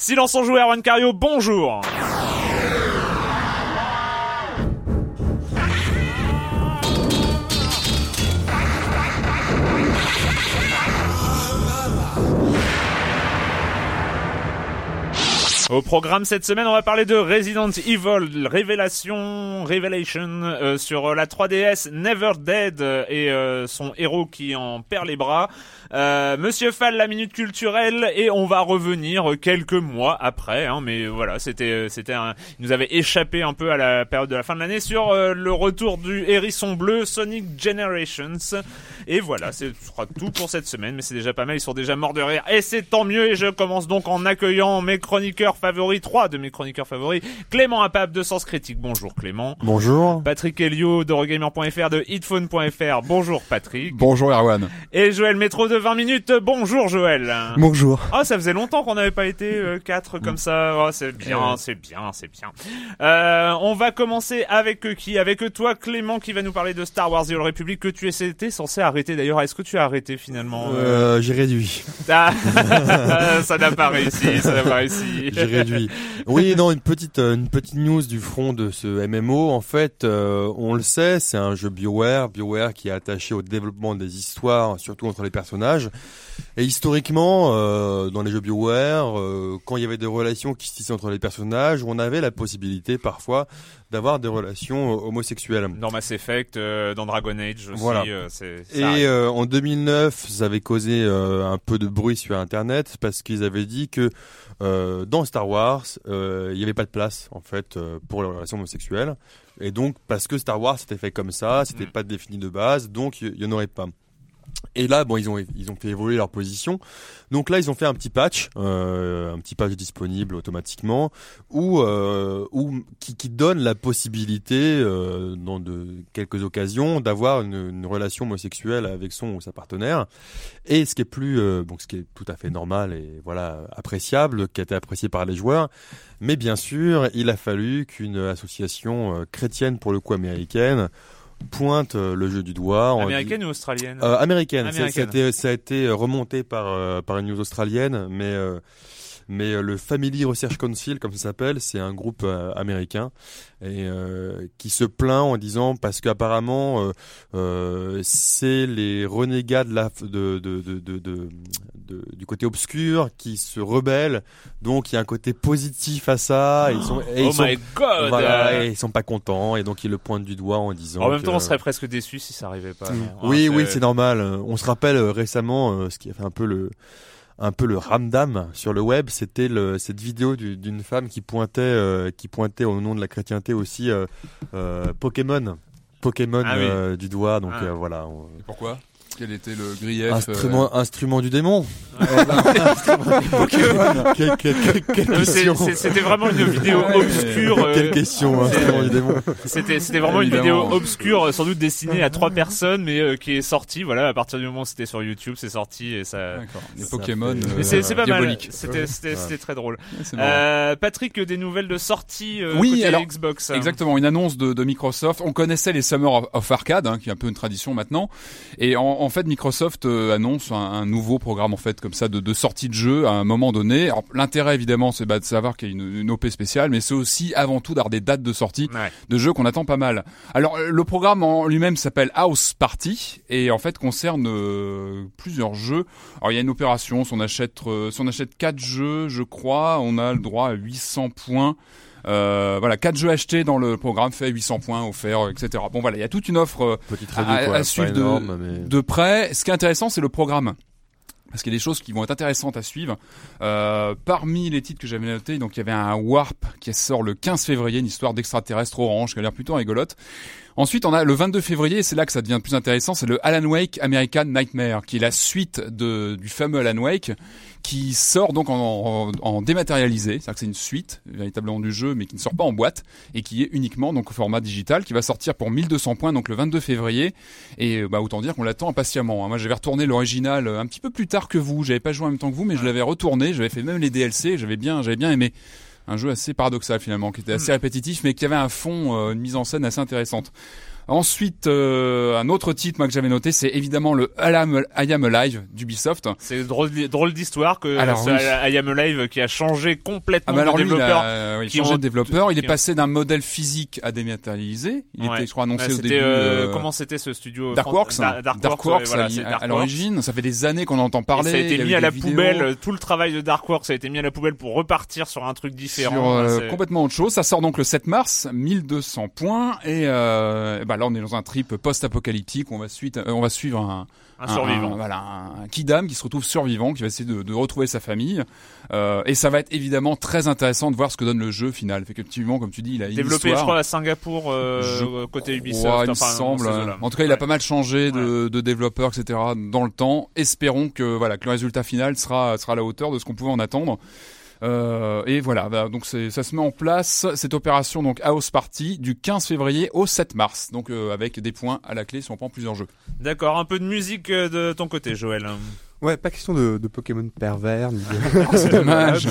Silence en joue, Erwan Cario, bonjour Au programme cette semaine, on va parler de Resident Evil Révélation, Revelation euh, sur la 3DS Never Dead euh, et euh, son héros qui en perd les bras. Euh, Monsieur Fall, la minute culturelle et on va revenir quelques mois après. Hein, mais voilà, c'était c'était un, il nous avait échappé un peu à la période de la fin de l'année sur le retour du hérisson bleu Sonic Generations. Et voilà, ce sera tout pour cette semaine. Mais c'est déjà pas mal, ils sont déjà morts de rire et c'est tant mieux. Et je commence donc en accueillant mes chroniqueurs favoris, trois de mes chroniqueurs favoris. Clément Apap de Sens Critique. Bonjour Clément. Bonjour. Patrick Helio de Regamer.fr de Hitphone.fr. Bonjour Patrick. Bonjour Erwan. Et Joël Métro de 20 minutes. Bonjour Joël. Bonjour. Oh, ça faisait longtemps qu'on n'avait pas été euh, quatre comme ça. Oh, c'est bien, c'est bien, c'est bien. Euh, on va commencer avec euh, qui? Avec toi Clément qui va nous parler de Star Wars The Old Republic que tu étais censé arrêter d'ailleurs. Est-ce que tu as arrêté finalement Euh, j'ai réduit. Ah, ça n'a pas réussi, ça n'a pas réussi. J'ai réduit. Oui, non, une petite euh, une petite news du front de ce MMO. En fait, euh, on le sait, c'est un jeu BioWare, BioWare qui est attaché au développement des histoires, surtout entre les personnages. Et historiquement, euh, dans les jeux BioWare, euh, quand il y avait des relations qui se tissaient entre les personnages, on avait la possibilité parfois d'avoir des relations euh, homosexuelles. Dans Mass Effect, euh, dans Dragon Age aussi. Voilà. Et en 2009, ça avait causé un peu de bruit sur Internet parce qu'ils avaient dit que dans Star Wars, il n'y avait pas de place en fait pour les relations homosexuelles. Et donc parce que Star Wars c'était fait comme ça, c'était Mm. pas défini de base, donc il y, y en aurait pas. Et là, bon, ils ont ils ont fait évoluer leur position. Donc là, ils ont fait un petit patch, euh, un petit patch disponible automatiquement, où euh, où qui, qui donne la possibilité, euh, dans de quelques occasions, d'avoir une, une relation homosexuelle avec son ou sa partenaire. Et ce qui est plus, euh, bon, ce qui est tout à fait normal et voilà appréciable, qui a été apprécié par les joueurs. Mais bien sûr, il a fallu qu'une association euh, chrétienne, pour le coup américaine, pointe euh, le jeu du doigt. Américaine ou australienne euh, américaine. Ça- Ça, a été, ça a été remonté par, euh, par une news australienne, mais, euh, mais euh, le Family Research Council, comme ça s'appelle, c'est un groupe euh, américain et euh, qui se plaint en disant parce qu'apparemment euh, euh, c'est les renégats de la, de, de, de, de, du côté obscur qui se rebellent. Donc il y a un côté positif à ça. et ils sont, et oh ils sont, my god voilà, et ils sont pas contents et donc ils le pointent du doigt en disant. En même que- temps, on serait presque déçus si ça arrivait pas. non oui, Hein, oui, c'est normal. On se rappelle récemment ce qui a fait un peu le un peu le ramdam sur le web, c'était le, cette vidéo du- d'une femme qui pointait euh, qui pointait au nom de la chrétienté aussi euh, euh, Pokémon. Pokémon Ah oui. euh, du doigt donc Ah. euh, voilà on- Pourquoi? Quel était le grief Instrument, instrument du démon. Euh, c'est- question. c'est- C'était vraiment une vidéo obscure. euh, Quelle question, instrument du démon. C'était c'était vraiment une vidéo obscure, euh, sans doute destinée à trois personnes, mais euh, qui est sortie. Voilà, à partir du moment où c'était sur YouTube, c'est sorti et ça. D'accord. Les Ça Pokémon. fait- euh, Mais c'est c'est pas mal. diaboliques. C'était très drôle. Euh, Patrick, des nouvelles de sortie euh, Oui, côté alors, Xbox. Exactement, une annonce de, de Microsoft. On connaissait les Summer of, of Arcade, hein, qui est un peu une tradition maintenant. Et en, en fait, Microsoft euh, annonce un, un nouveau programme en fait comme ça de, de sortie de jeu à un moment donné. L'intérêt évidemment, c'est bah, de savoir qu'il y a une, une OP spéciale, mais c'est aussi avant tout d'avoir des dates de sortie Ouais. de jeux qu'on attend pas mal. Alors euh, le programme en lui-même s'appelle House Party et en fait concerne euh, plusieurs jeux. Alors il y a une opération, si on achète euh, si on achète quatre jeux, je crois, on a le droit à 800 points. Euh, voilà, quatre jeux achetés dans le programme fait 800 points offerts, etc. Bon voilà, il y a toute une offre euh, à- quoi. suivre de- énorme, mais... de près. Ce qui est intéressant, c'est le programme. Parce qu'il y a des choses qui vont être intéressantes à suivre. Euh, parmi les titres que j'avais notés, donc il y avait un Warp qui sort le 15 février, une histoire d'extraterrestre orange qui a l'air plutôt rigolote. Ensuite, on a le 22 février, et c'est là que ça devient plus intéressant, c'est le Alan Wake American Nightmare, qui est la suite de, du fameux Alan Wake, qui sort donc en, en, en dématérialisé, c'est-à-dire que c'est une suite véritablement du jeu, mais qui ne sort pas en boîte, et qui est uniquement donc au format digital, qui va sortir pour 1200 points, donc le 22 février, et bah autant dire qu'on l'attend impatiemment. hein. Moi, j'avais retourné l'original euh, un petit peu plus tard que vous, j'avais pas joué en même temps que vous, mais je l'avais retourné, j'avais fait même les DLC, j'avais bien, j'avais bien aimé un jeu assez paradoxal finalement, qui était assez répétitif, mais qui avait un fond, euh, une mise en scène assez intéressante. Ensuite, euh, un autre titre moi que j'avais noté, c'est évidemment le I Am, I Am Alive d'Ubisoft. C'est drôle, drôle d'histoire que Alors, ce oui. I Am Alive qui a changé complètement Ah bah alors de lui, il développeur. a, oui, qui changé ont- de développeur. Il est passé d'un modèle physique à dématérialisé. Il Ouais. était, je crois, annoncé Ouais, au début. euh, euh, comment c'était ce studio Darkworks, hein. Da- Darkworks, Darkworks, voilà, à- l'origine. Ça fait des années qu'on en entend Et parler. ça a été mis à la vidéos poubelle, euh, tout le travail de Darkworks a été mis à la poubelle pour repartir sur un truc différent. Sur euh, complètement autre chose. Ça sort donc le 7 mars, 1200 points. Et euh, bah là, on est dans un trip post-apocalyptique. On va suite, euh, on va suivre un, un survivant. un- voilà, un kidam qui se retrouve survivant, qui va essayer de, de retrouver sa famille. Euh, et ça va être évidemment très intéressant de voir ce que donne le jeu final. Effectivement, comme tu dis, il a Développé, histoire. je crois, à Singapour, euh, Je côté Ubisoft. Ouais, il me semble. eaux-là. En tout cas, il a Ouais. pas mal changé de, de développeur, etc. dans le temps. Espérons que voilà que le résultat final sera sera à la hauteur de ce qu'on pouvait en attendre. Euh, et voilà, bah, donc c'est- ça se met en place cette opération donc House Party du 15 février au 7 mars, donc euh, avec des points à la clé si on prend plusieurs jeux. D'accord, un peu de musique euh, de ton côté, Joël. Ouais, pas question de, de Pokémon pervers. ni de- C'est dommage.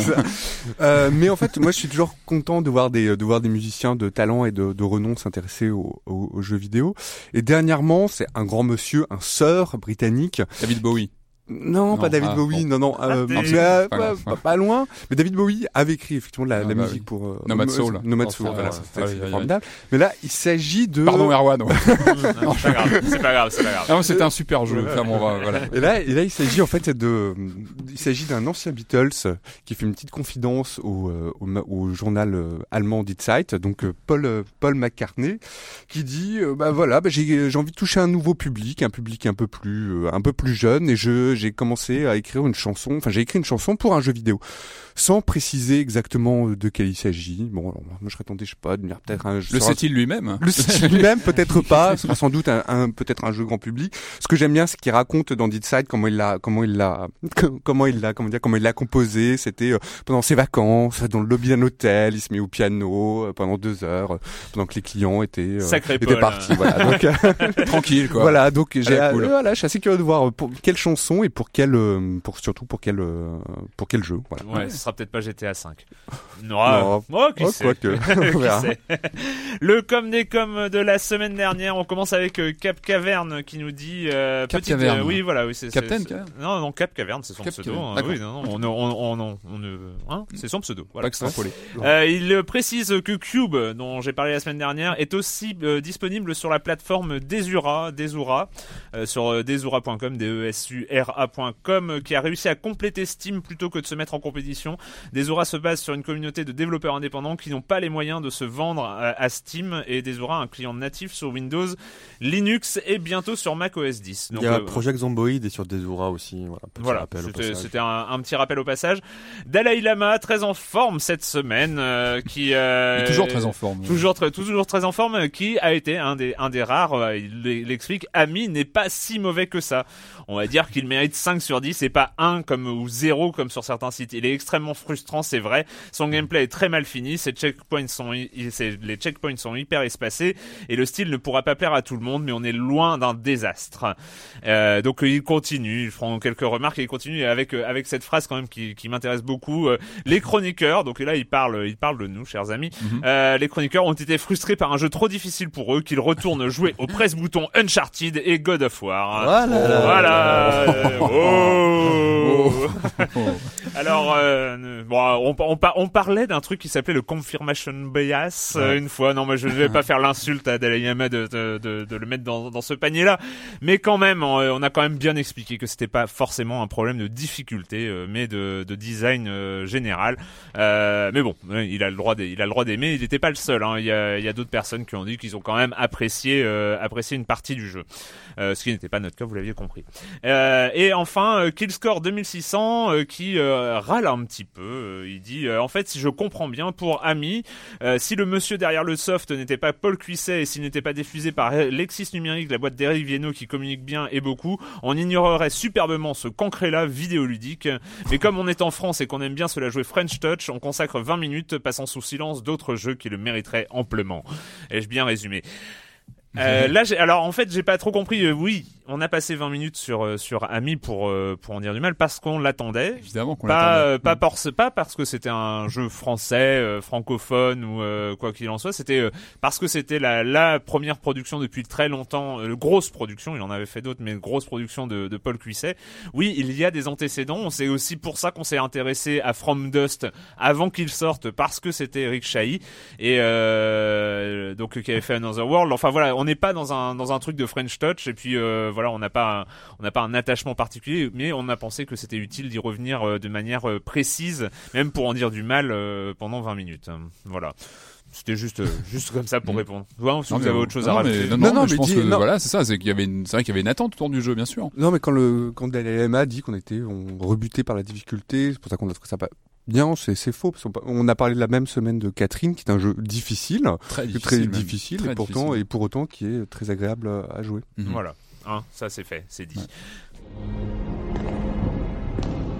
Euh, mais en fait, moi, je suis toujours content de voir des de voir des musiciens de talent et de, de renom s'intéresser aux, aux- aux jeux vidéo. Et dernièrement, c'est un grand monsieur, un sœur britannique. David Bowie. Non, Non, pas David ah, Bowie, non, non, euh, mais, c'est euh, pas pas, grave. pas- pas loin. Mais David Bowie avait écrit effectivement de la, Ah la bah musique oui. pour euh, Nomad Soul. Nomad Enfin, Soul, voilà, aïe. formidable. Mais là, il s'agit de. Pardon Erwan. Non, c'est pas grave, c'est pas grave, c'est pas grave. Ah, c'était un super jeu. Clairement, voilà. Et là, et là, il s'agit en fait de, il s'agit d'un ancien Beatles qui fait une petite confidence au, euh, au, ma- au journal euh, allemand Die Zeit, donc Paul Paul McCartney, qui dit, bah voilà, bah, j'ai j'ai envie de toucher un nouveau public, un public un peu plus un peu plus jeune, et je j'ai commencé à écrire une chanson, enfin j'ai écrit une chanson pour un jeu vidéo, sans préciser exactement de quel il s'agit. Bon, alors, moi je attendais, je sais pas, de peut-être un Le sur un- sait-il lui-même le style lui-même, peut-être pas. Ce sera sans doute un, un- peut-être un jeu grand public. Ce que j'aime bien, c'est qu'il raconte dans Dead Side comment il l'a, comment il l'a, comment il l'a, comment dire, comment il l'a composé. C'était euh, pendant ses vacances, dans le lobby d'un hôtel. Il se met au piano euh, pendant deux heures, euh, pendant que les clients étaient, euh, Sacré étaient Paul. partis. Voilà. Donc, euh, Tranquille, quoi. voilà. Donc j'ai, cool. euh, voilà, je suis assez curieux de voir pour quelle chanson et pour quel, euh, pour surtout pour quel, euh, pour quel jeu. Voilà. Ouais, ce sera peut-être pas GTA 5. Non, Non. oh, qui Oh. Le com des com de la semaine dernière, on commence avec euh, Cap Caverne qui nous dit euh, Cap petite, Caverne. euh, oui voilà, oui c'est Captain, c'est- Caverne Non non Cap Caverne, c'est son Cap pseudo. Hein, oui non, non, on, on, on, on, hein, c'est son pseudo. Pas Voilà. extrapolé. Euh, il précise que Cube, dont j'ai parlé la semaine dernière, est aussi euh, disponible sur la plateforme Desura, Desura, euh, sur desura.com, d e s u r a.com, euh, qui a réussi à compléter Steam plutôt que de se mettre en compétition. Desura se base sur une communauté de développeurs indépendants qui n'ont pas les moyens de se vendre à, Steam et Desura a un client natif sur Windows, Linux et bientôt sur Mac OS 10. Il y a euh, Project Zomboid et sur Desura aussi. Voilà, c'était un, un petit rappel au passage. Dalai Lama, très en forme cette semaine, euh, qui euh, toujours très en forme. Toujours très, toujours très en forme, qui a été un des, un des rares, euh, il l'explique, Ami n'est pas si mauvais que ça. On va dire qu'il mérite 5 sur 10 et pas 1 comme, ou 0 comme sur certains sites. Il est extrêmement frustrant, c'est vrai. Son gameplay est très mal fini, ses checkpoints sont, les checkpoints sont hyper espacés et le style ne pourra pas plaire à tout le monde, mais on est loin d'un désastre. Euh, donc il continue, il prend quelques remarques et il continue avec, euh, avec cette phrase quand même qui, qui m'intéresse beaucoup. Euh, les chroniqueurs, donc là il parle, il parle de nous, chers amis, euh, les chroniqueurs ont été frustrés par un jeu trop difficile pour eux qu'ils retournent jouer au presse-bouton Uncharted et God of War. Voilà. Voilà. Euh, oh. Alors, euh, bon, on, on, par- on parlait d'un truc qui s'appelait le confirmation bias euh, une fois. Non, moi je ne vais pas faire l'insulte à Dalai Lama de, de, de, de le mettre dans, dans ce panier-là, mais quand même, on, on a quand même bien expliqué que c'était pas forcément un problème de difficulté, euh, mais de, de design général. Euh, mais bon, il a le droit, d'ai- il a le droit d'aimer. Il n'était pas le seul. hein. Il y a, d'autres personnes qui ont dit qu'ils ont quand même apprécié, euh, apprécié une partie du jeu, ce qui n'était pas notre cas, vous l'aviez compris. Euh, et enfin, euh, Killscore 2600 euh, qui euh, râle un petit peu. Il dit en fait, si je comprends bien, pour Ami, si le monsieur derrière le soft n'était pas Paul Cuisset et s'il n'était pas diffusé par Lexis Numérique, la boîte d'Eric Viennot qui communique bien et beaucoup, on ignorerait superbement ce concret-là vidéoludique. Mais comme on est en France et qu'on aime bien se la jouer French Touch, on consacre 20 minutes passant sous silence d'autres jeux qui le mériteraient amplement. Ai-je bien résumé? Euh, là, alors en fait, j'ai pas trop compris. Euh, oui, on a passé 20 minutes sur euh, sur Ami pour euh, pour en dire du mal parce qu'on l'attendait. Évidemment qu'on Pas l'attendait. euh, pas parce pas parce que c'était un jeu français euh, francophone ou euh, quoi qu'il en soit. C'était euh, parce que c'était la la première production depuis très longtemps, euh, grosse production. Il en avait fait d'autres, mais grosse production de, de Paul Cuisset. Oui, il y a des antécédents. C'est aussi pour ça qu'on s'est intéressé à From Dust avant qu'il sorte parce que c'était Eric Chahi et euh, donc qui avait fait Another World. Enfin voilà, on n'est pas dans un dans un truc de French Touch et puis euh, voilà, on n'a pas un, on n'a pas un attachement particulier, mais on a pensé que c'était utile d'y revenir euh, de manière euh, précise, même pour en dire du mal euh, pendant 20 minutes. Voilà. C'était juste juste comme ça pour Mm. répondre. Ouais, si Non, vous avez autre chose non, à mais- rajouter. non, Non, non, non, mais je mais pense dis- que non. voilà, c'est ça, c'est qu'il y avait une, c'est vrai qu'il y avait une attente autour du jeu, bien sûr. Non, mais quand le quand Dalai Lama dit qu'on était on rebuté par la difficulté, c'est pour ça qu'on a trouvé ça pas bien, c'est c'est faux parce qu'on on a parlé de la même semaine de Catherine, qui est un jeu difficile, Très difficile, Très et pourtant difficile. et pour autant qui est très agréable à jouer. Mhm. Voilà. Hein, ça c'est fait, c'est dit.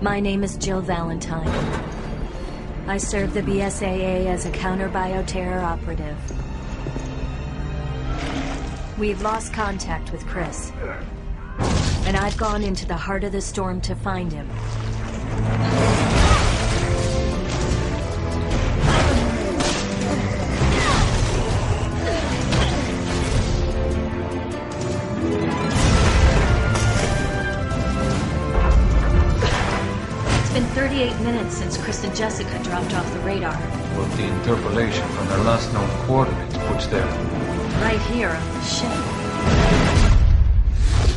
My name is Jill Valentine. I serve the BSAA as a counter bioterror operative. We've lost contact with Chris. And I've gone into the heart of the storm to find him. 38 minutes since Chris and Jessica dropped off the radar. But the interpolation from their last known coordinates puts them Right here on the ship.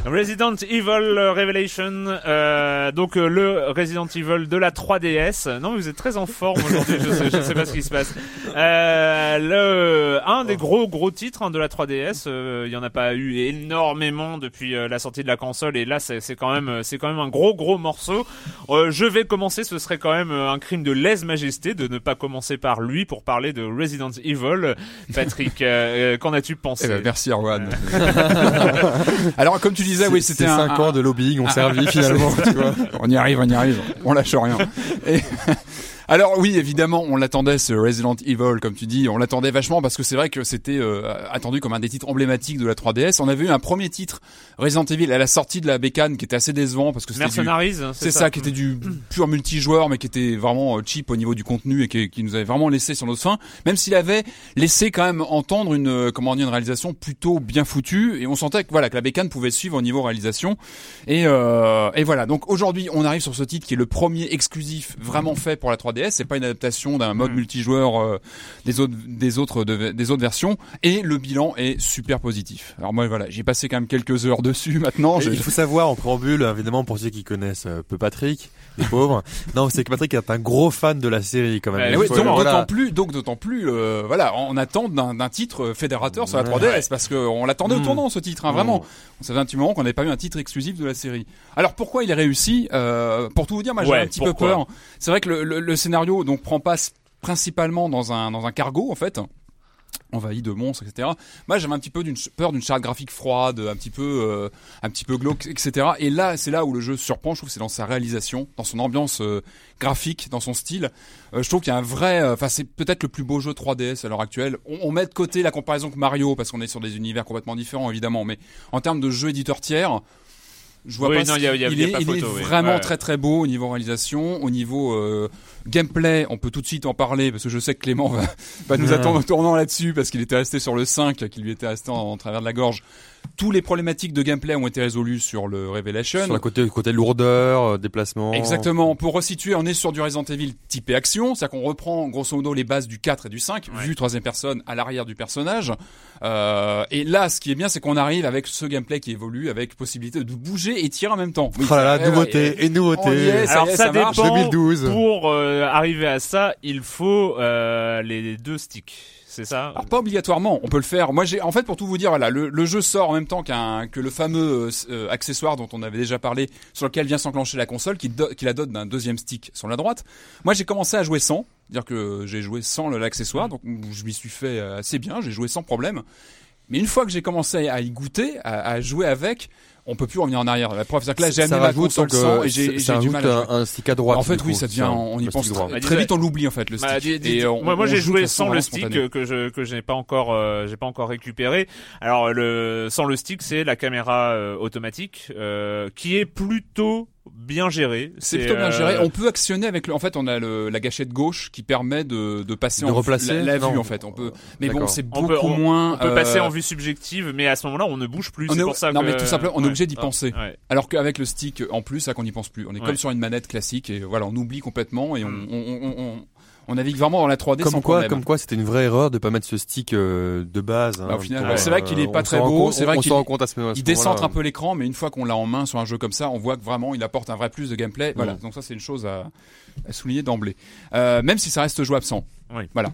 Resident Evil Revelation, euh, donc euh, le Resident Evil de la 3DS. Non, mais vous êtes très en forme aujourd'hui. je, sais, je sais pas ce qui se passe. Euh, le un des gros gros titres hein, de la 3DS. euh, Il y en a pas eu énormément depuis euh, la sortie de la console, et là c'est quand même c'est quand même un gros gros morceau. Je vais commencer. Ce serait quand même un crime de lèse-majesté de ne pas commencer par lui pour parler de Resident Evil. Patrick, qu'en as-tu pensé? Eh ben, merci Erwan. Alors comme tu disais, oui, c'était un, 5 ans de lobbying ont servi finalement, tu vois. on y arrive, on y arrive, on lâche rien. Et- Alors oui, évidemment, on l'attendait ce Resident Evil, comme tu dis, on l'attendait vachement parce que c'est vrai que c'était euh, attendu comme un des titres emblématiques de la 3DS. On avait eu un premier titre Resident Evil à la sortie de la bécane qui était assez décevant parce que c'était hein, c'est ça, qui était du pur multijoueur, mais qui était vraiment euh, cheap au niveau du contenu et qui, qui nous avait vraiment laissé sur notre faim. Même s'il avait laissé quand même entendre une, euh, comment dire, une réalisation plutôt bien foutue, et on sentait que voilà que la bécane pouvait suivre au niveau réalisation. Et, euh, et voilà. Donc aujourd'hui, on arrive sur ce titre qui est le premier exclusif vraiment fait pour la 3DS. 3DS. C'est pas une adaptation d'un mode Mm. multijoueur euh, des autres des autres de- des autres versions. Et le bilan est super positif. Alors moi voilà, j'ai passé quand même quelques heures dessus maintenant. Je- Il faut savoir en préambule, évidemment, pour ceux qui connaissent euh, peu Patrick, les pauvres. non, c'est que Patrick est un gros fan de la série quand même. Ouais, oui, faut- donc voilà. d'autant plus, donc d'autant plus, euh, voilà, on attend d'un titre fédérateur sur la Ouais. 3DS parce que on l'attendait au Mm. tournant ce titre, hein, vraiment. Mm. On savait un petit moment qu'on n'avait pas eu un titre exclusif de la série. Alors pourquoi il est réussi? Euh, Pour tout vous dire, moi j'ai Ouais, un petit peu peur. C'est vrai que le, le- le scénario donc prend place principalement dans un dans un cargo en fait envahi de monstres, etc. Moi, j'avais un petit peu d'une peur d'une charte graphique froide, un petit peu, euh, un petit peu glauque, etc. Et là, c'est là où le jeu surprend. Je trouve c'est dans sa réalisation, dans son ambiance euh, graphique, dans son style. Euh, je trouve qu'il y a un vrai, enfin, c'est peut-être le plus beau jeu 3DS à l'heure actuelle. On, on met de côté la comparaison que Mario parce qu'on est sur des univers complètement différents, évidemment. Mais en termes de jeu éditeur tiers. Je vois Oui, pas non, ce il y a- qu'il- il y a- il il y a est, pas il est photo, oui. vraiment Ouais. très très beau au niveau réalisation, au niveau euh, gameplay. On peut tout de suite en parler parce que je sais que Clément va, va nous attendre au tournant là-dessus parce qu'il était resté sur le 5 qui lui était resté en, en travers de la gorge. Tous les problématiques de gameplay ont été résolues sur le Revelation. Sur le côté, côté lourdeur, euh, déplacement. Exactement. Pour resituer, on est sur du Resident Evil typé action, c'est-à-dire qu'on reprend grosso modo les bases du 4 et du 5, Ouais. vu troisième personne à l'arrière du personnage. Euh, et là, ce qui est bien, c'est qu'on arrive avec ce gameplay qui évolue, avec possibilité de bouger et tirer en même temps. Oui, Oh là là, ça- nouveauté, ouais, et nouveauté. y est, ça Alors est, ça, ça marche. dépend. 2012. Pour euh, arriver à ça, il faut euh, les deux sticks. Alors pas obligatoirement, on peut le faire. Moi j'ai en fait pour tout vous dire voilà, le, jeu sort en même temps que le fameux euh, euh, accessoire dont on avait déjà parlé sur lequel vient s'enclencher la console qui, la dote d'un deuxième stick sur la droite. Moi j'ai commencé à jouer sans, dire que j'ai joué sans l'accessoire donc je m'y suis fait euh, assez bien, j'ai joué sans problème. Mais une fois que j'ai commencé à y goûter, à jouer avec, on peut plus revenir en arrière. La preuve c'est que là j'ai amené ma console donc, euh, sans et j'ai j'ai du mal à un, un stick à droite. en fait, oui, coup, ça devient, on y pense très, vite, on l'oublie en fait le stick. Bah, dis- dis- Et, euh, on- moi, j'ai joué sans le stick euh, que je que je n'ai pas encore euh, j'ai pas encore récupéré. Alors le sans le stick c'est la caméra euh, automatique euh, qui est plutôt bien gérée. C'est plutôt bien euh, géré. On peut actionner avec le. En fait, on a le, la gâchette gauche qui permet de, de passer De en replacer la, la vue Non. en fait. On peut. Mais bon, c'est On beaucoup peut- on- moins. On peut euh, passer en vue subjective, mais à ce moment-là, on ne bouge plus. On C'est est- pour ça non, que- mais tout simplement, on est Ouais. obligé d'y Ah, penser. ouais. Alors qu'avec le stick en plus, ça qu'on n'y pense plus. On est Ouais. comme sur une manette classique et voilà, on oublie complètement et on, Mm. on, on, navigue vraiment dans la 3D sans Comme quoi, problème. comme quoi, c'était une vraie erreur de pas mettre ce stick euh, de base. hein, Bah, au final, pour, ouais, c'est vrai qu'il est pas très beau, c'est vrai qu'il- Il décentre un peu l'écran, mais une fois qu'on l'a en main sur un jeu comme ça, on voit que vraiment il apporte un vrai plus de gameplay. Voilà, Mm. donc ça c'est une chose à, à souligner d'emblée. Euh, même si ça reste jouable sans. Oui. Voilà.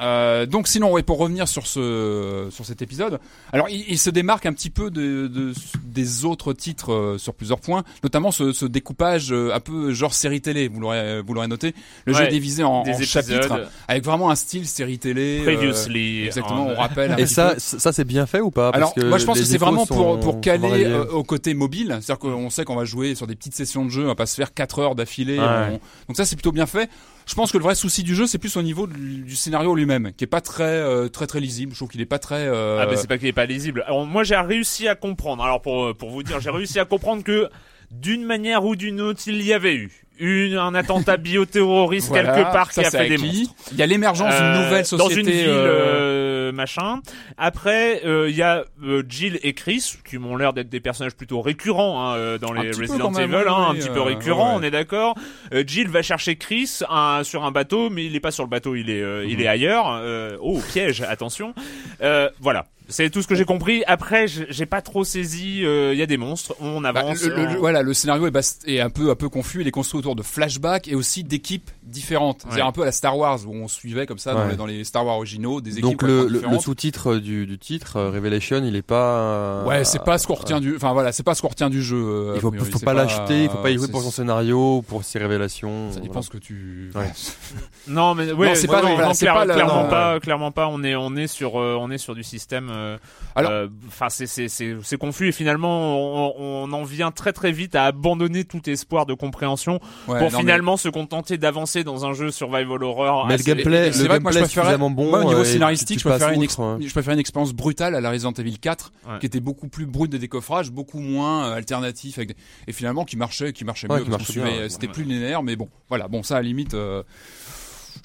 Euh, donc sinon, ouais, pour revenir sur ce sur cet épisode, alors il, il se démarque un petit peu de, de- des autres titres euh, sur plusieurs points, notamment ce, ce découpage euh, un peu genre série télé. Vous l'aurez vous l'aurez noté. Le jeu Ouais, est divisé en, Des en épisodes chapitres avec vraiment un style série télé. euh, previously. exactement, en- on rappelle. un Et ça, peu. ça c'est bien fait ou pas? Parce Alors, que moi, je pense que c'est vraiment pour, pour caler euh, au côté mobile. C'est-à-dire qu'on sait qu'on va jouer sur des petites sessions de jeu, on va pas se faire 4 heures d'affilée. Ouais. on- Donc ça, c'est plutôt bien fait. Je pense que le vrai souci du jeu, c'est plus au niveau du, scénario lui-même, qui est pas très, euh, très, très lisible. Je trouve qu'il est pas très. euh, Ah ben c'est pas qu'il est pas lisible. Alors moi j'ai réussi à comprendre. Alors pour pour vous dire, j'ai réussi à comprendre que d'une manière ou d'une autre, il y avait eu une un attentat bioterroriste voilà, quelque part ça, qui a fait des monstres. Il y a l'émergence d'une Euh, nouvelle société. dans une ville euh, euh, machin. Après, euh, il y a euh, Jill et Chris qui m'ont l'air d'être des personnages plutôt récurrents hein, dans les Resident même, Evil, oui, hein, un petit peu récurrent, ouais. on est d'accord. Euh, Jill va chercher Chris un- sur un bateau, mais il est pas sur le bateau, il est euh, il Mhm. est ailleurs. Euh, oh piège, attention. Euh, voilà. C'est tout ce que j'ai compris. Après, j'ai pas trop saisi. euh, Il y a des monstres. On bah, avance. le, le- on- voilà, le scénario est, un peu un peu confus. Il est construit autour de flashbacks et aussi d'équipes différentes. C'est Ouais. un peu à la Star Wars où on suivait comme ça dans, les, dans les Star Wars originaux des équipes Donc le, sous-titre du, du titre euh, Revelation, il est pas. euh, Ouais, c'est pas ce qu'on retient du. Enfin voilà, c'est pas ce qu'on retient du jeu. euh, Il faut, priori. faut C'est pas l'acheter, il faut pas y jouer c'est- pour son scénario, pour ses révélations. Ça dépend voilà. ce que tu. Ouais. Non, mais ouais, Non, c'est ouais, pas- c'est clairement pas, clairement pas. On est, on est sur, euh, on est sur du système. Euh, Alors- euh, enfin, c'est, c'est, c'est, c'est confus et finalement, on, on en vient très très vite à abandonner tout espoir de compréhension Ouais, pour non, mais- finalement se contenter d'avancer dans un jeu survival horror. Mais assez- le gameplay, c'est le vrai que moi, je préférais- bon. Moi, au niveau euh, scénaristique, je préférais, une passes exp- outre, ouais. je préférais une expérience brutale à la Resident Evil 4, Ouais. qui était beaucoup plus brute de décoffrage, beaucoup moins euh, alternatif, avec des- et finalement qui marchait, qui marchait Ouais, mieux. C'était plus linéaire, mais bon, voilà. Bon, ça à la limite. euh,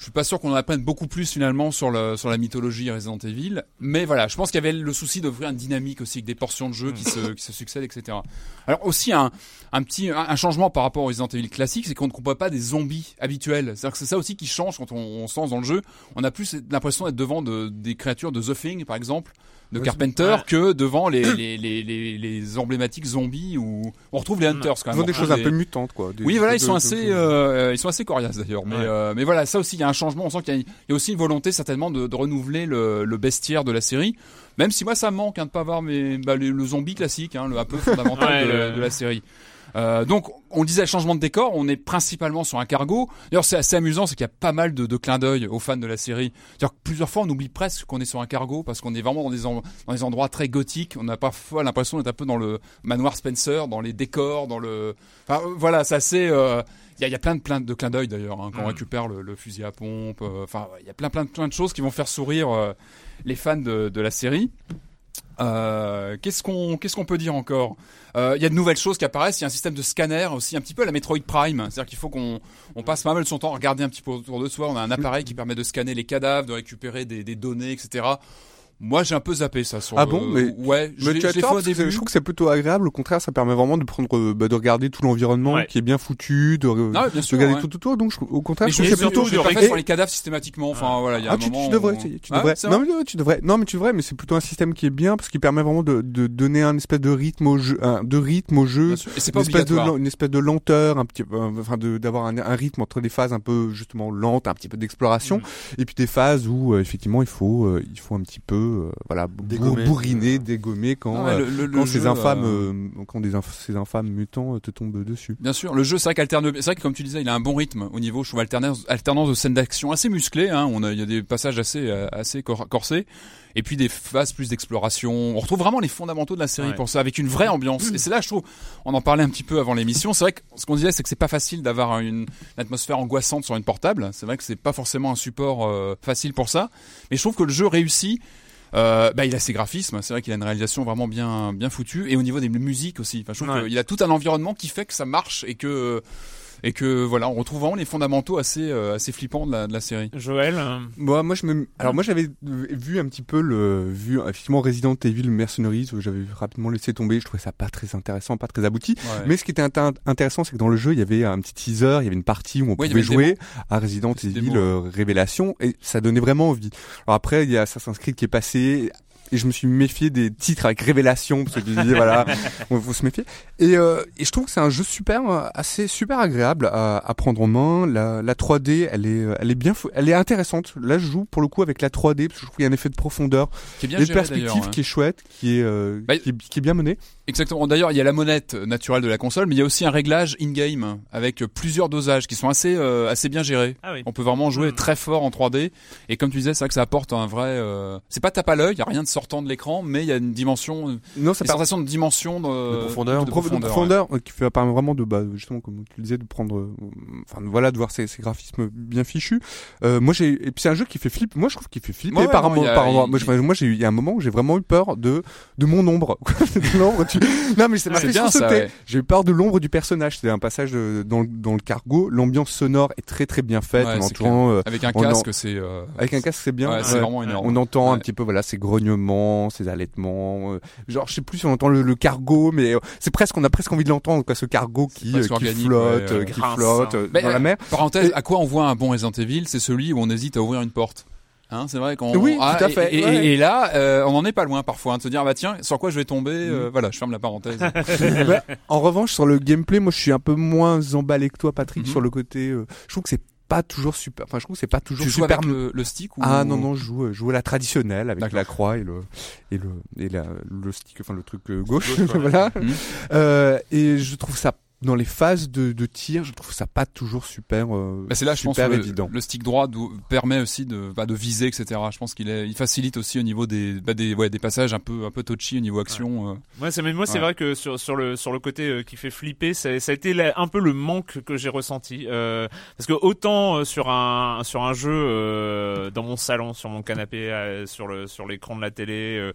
Je suis pas sûr qu'on en apprenne beaucoup plus finalement sur le sur la mythologie Resident Evil, mais voilà, je pense qu'il y avait le souci d'offrir une dynamique aussi avec des portions de jeu qui se qui se succèdent, etc. Alors aussi un un petit un, un changement par rapport au Resident Evil classique, c'est qu'on ne combat pas des zombies habituels. C'est-à-dire que c'est ça aussi qui change quand on, on se lance dans le jeu. On a plus l'impression d'être devant de, des créatures de The Thing par exemple de Carpenter que devant les, les, les, les, les emblématiques zombies où on retrouve les Hunters quand Ils même. ont des choses un peu mutantes, quoi. Des- oui, voilà, ils sont assez, euh, ils sont assez coriaces d'ailleurs. Mais, Ouais. euh, mais voilà, ça aussi, il y a un changement. On sent qu'il y, a- il y a aussi une volonté certainement de, de renouveler le, le bestiaire de la série. Même si moi, ça me manque hein, de pas avoir mes, bah, le, le zombie classique, hein, le un peu fondamental Ouais, de, le- de la série. Euh, donc, on le disait, changement de décor, on est principalement sur un cargo. D'ailleurs, c'est assez amusant, c'est qu'il y a pas mal de, de clins d'œil aux fans de la série. C'est-à-dire que plusieurs fois, on oublie presque qu'on est sur un cargo parce qu'on est vraiment dans des, en- dans des endroits très gothiques. On a parfois l'impression d'être un peu dans le manoir Spencer, dans les décors, dans le. Enfin, euh, voilà, c'est assez. euh, il y y a plein de, plein de clins d'œil d'ailleurs, hein, quand on Mm. récupère le, le fusil à pompe. euh, Enfin, il y a plein, plein, plein de choses qui vont faire sourire euh, les fans de, de la série. Euh, qu'est-ce qu'on qu'est-ce qu'on peut dire encore? Euh, Il y a de nouvelles choses qui apparaissent. Il y a un système de scanner aussi, un petit peu à la Metroid Prime. C'est-à-dire qu'il faut qu'on on passe pas mal de son temps à regarder un petit peu autour de soi. On a un appareil qui permet de scanner les cadavres, de récupérer des données, etc. Moi, j'ai un peu zappé ça. Sur Ah bon Mais- ouais, je Mais tu as je tort, au parce que début. je trouve que c'est plutôt agréable. Au contraire, ça permet vraiment de prendre, euh, bah, de regarder tout l'environnement Ouais. qui est bien foutu, de, re- Ah ouais, bien de sûr. regarder ouais. tout autour. Donc, je- au contraire, Mais je je trouve que c'est plutôt. de pas fait sur les cadavres systématiquement. Enfin, voilà, il y a Ah, un tu, tu moment. devrais, où- tu, tu Ah, devrais. c'est non, mais tu devrais. Non, mais tu devrais. Mais c'est plutôt un système qui est bien parce qu'il permet vraiment de, de donner un espèce de rythme au jeu, un, de rythme au jeu. Et c'est Une pas espèce, de, une espèce de lenteur, un petit, euh, enfin d'avoir un, un rythme entre des phases un peu justement lentes, un petit peu d'exploration, Mm. et puis des phases où euh, effectivement il faut il faut un petit peu euh, voilà bou- Dégommer. bourriner, dégommer quand le- le ces jeu, infâmes quand des inf- ces infâmes mutants euh, te tombent dessus. Bien sûr, le jeu c'est vrai qu'alterne, c'est vrai que comme tu disais, il a un bon rythme au niveau, je trouve alternance, alternance de scènes d'action assez musclées. Hein, on a, il y a des passages assez euh, assez cor- corsés, et puis des phases plus d'exploration. On retrouve vraiment les fondamentaux de la série Ouais. pour ça, avec une vraie ambiance. Et c'est là, je trouve, on en parlait un petit peu avant l'émission. C'est vrai que ce qu'on disait, c'est que c'est pas facile d'avoir une, une atmosphère angoissante sur une portable. C'est vrai que c'est pas forcément un support euh, facile pour ça, mais je trouve que le jeu réussit. Euh, bah, il a ses graphismes, c'est vrai qu'il a une réalisation vraiment bien bien foutue et au niveau des musiques aussi. Enfin, je trouve Ouais. qu'il a tout un environnement qui fait que ça marche et que et que voilà, on retrouve vraiment les fondamentaux assez euh, assez flippants de la, de la série. Joël, euh, Moi, moi, je me, alors moi, j'avais vu un petit peu le, vu effectivement Resident Evil Mercenaries, où j'avais rapidement laissé tomber. Je trouvais ça pas très intéressant, pas très abouti. Mais ce qui était inté- intéressant, c'est que dans le jeu, il y avait un petit teaser, il y avait une partie où on Ouais, pouvait jouer à Resident Evil euh, Révélation, et ça donnait vraiment envie. Alors après, il y a Assassin's Creed qui est passé. Et je me suis méfié des titres avec révélation parce que je me disais voilà, il faut se méfier. Et, euh, et je trouve que c'est un jeu super, euh, assez super agréable à, à prendre en main. La, la 3D, elle est, euh, elle est bien, elle est intéressante. Là, je joue pour le coup avec la 3D parce que je trouve qu'il y a un effet de profondeur, qui est bien et de géré, perspective hein. qui est chouette, qui est, euh, Bah, qui est, qui est bien menée. Exactement. D'ailleurs, il y a la monette naturelle de la console, mais il y a aussi un réglage in-game avec plusieurs dosages qui sont assez euh, assez bien gérés. ah oui. On peut vraiment jouer Mm. très fort en 3D et comme tu disais, c'est vrai que ça apporte un vrai. euh, C'est pas tape à l'œil, il y a rien de sortant de l'écran, mais il y a une dimension, une Non, ça sensation de dimension de, De profondeur. de prof- de profondeur, profondeur, euh, qui fait permet vraiment de bah, justement comme tu le disais de prendre euh, enfin voilà de voir ces, ces graphismes bien fichus euh, moi j'ai et puis c'est un jeu qui fait flipper moi je trouve qu'il fait flipper Ouais, ouais, par, non, a- par endroits. il- moi, j'ai eu il y a un moment où j'ai vraiment eu peur de de mon ombre de l'ombre tu... non mais C'est fait bien, ça, ouais. j'ai eu peur de l'ombre du personnage c'était un passage de- dans le- dans le cargo l'ambiance sonore est très très bien faite Ouais, on entend euh, Avec un en- casque, c'est. euh, avec un casque c'est bien Ouais, c'est Ouais. vraiment énorme. on entend un Ouais. petit peu voilà ces grognements, ces allaitements. euh, genre je sais plus si on entend le, le cargo, mais euh, c'est presque on a presque envie de l'entendre quoi, ce cargo qui, euh, qui organique, flotte, ouais, euh, qui Grince, flotte hein. Mais, dans la mer. Parenthèse, Et- à quoi on voit un bon Resident Evil C'est celui où on hésite à ouvrir une porte. Hein, c'est vrai qu'on Oui, Ah, tout à et- fait, Et, ouais. et là, euh, on en est pas loin parfois hein, de se dire bah tiens, sur quoi je vais tomber Mm. Voilà, je ferme la parenthèse. Ouais. En revanche, sur le gameplay, moi je suis un peu moins emballé que toi, Patrick, Mhm. sur le côté. euh, je trouve que c'est pas toujours super. Enfin, je trouve que c'est pas toujours tu joues super. avec le, le stick ou Ah non non, je joue, euh, je joue à la traditionnelle avec la croix et le et le et la, le stick, enfin le truc euh, gauche, voilà. Mhm. Euh, et je trouve ça dans les phases de, de tir, je trouve ça pas toujours super. euh, Bah, c'est là, je pense, super que le, évident. le stick droit permet aussi de, bah, de viser, etc. Je pense qu'il est, il facilite aussi au niveau des, bah, des, ouais, des passages un peu, un peu touchy au niveau action. euh. Moi, c'est mais moi, c'est Ouais. vrai que sur sur le sur le côté euh, qui fait flipper, ça, ça a été la- un peu le manque que j'ai ressenti. Euh, parce que autant euh, sur un sur un jeu euh, dans mon salon, sur mon canapé, euh, sur le sur l'écran de la télé, euh,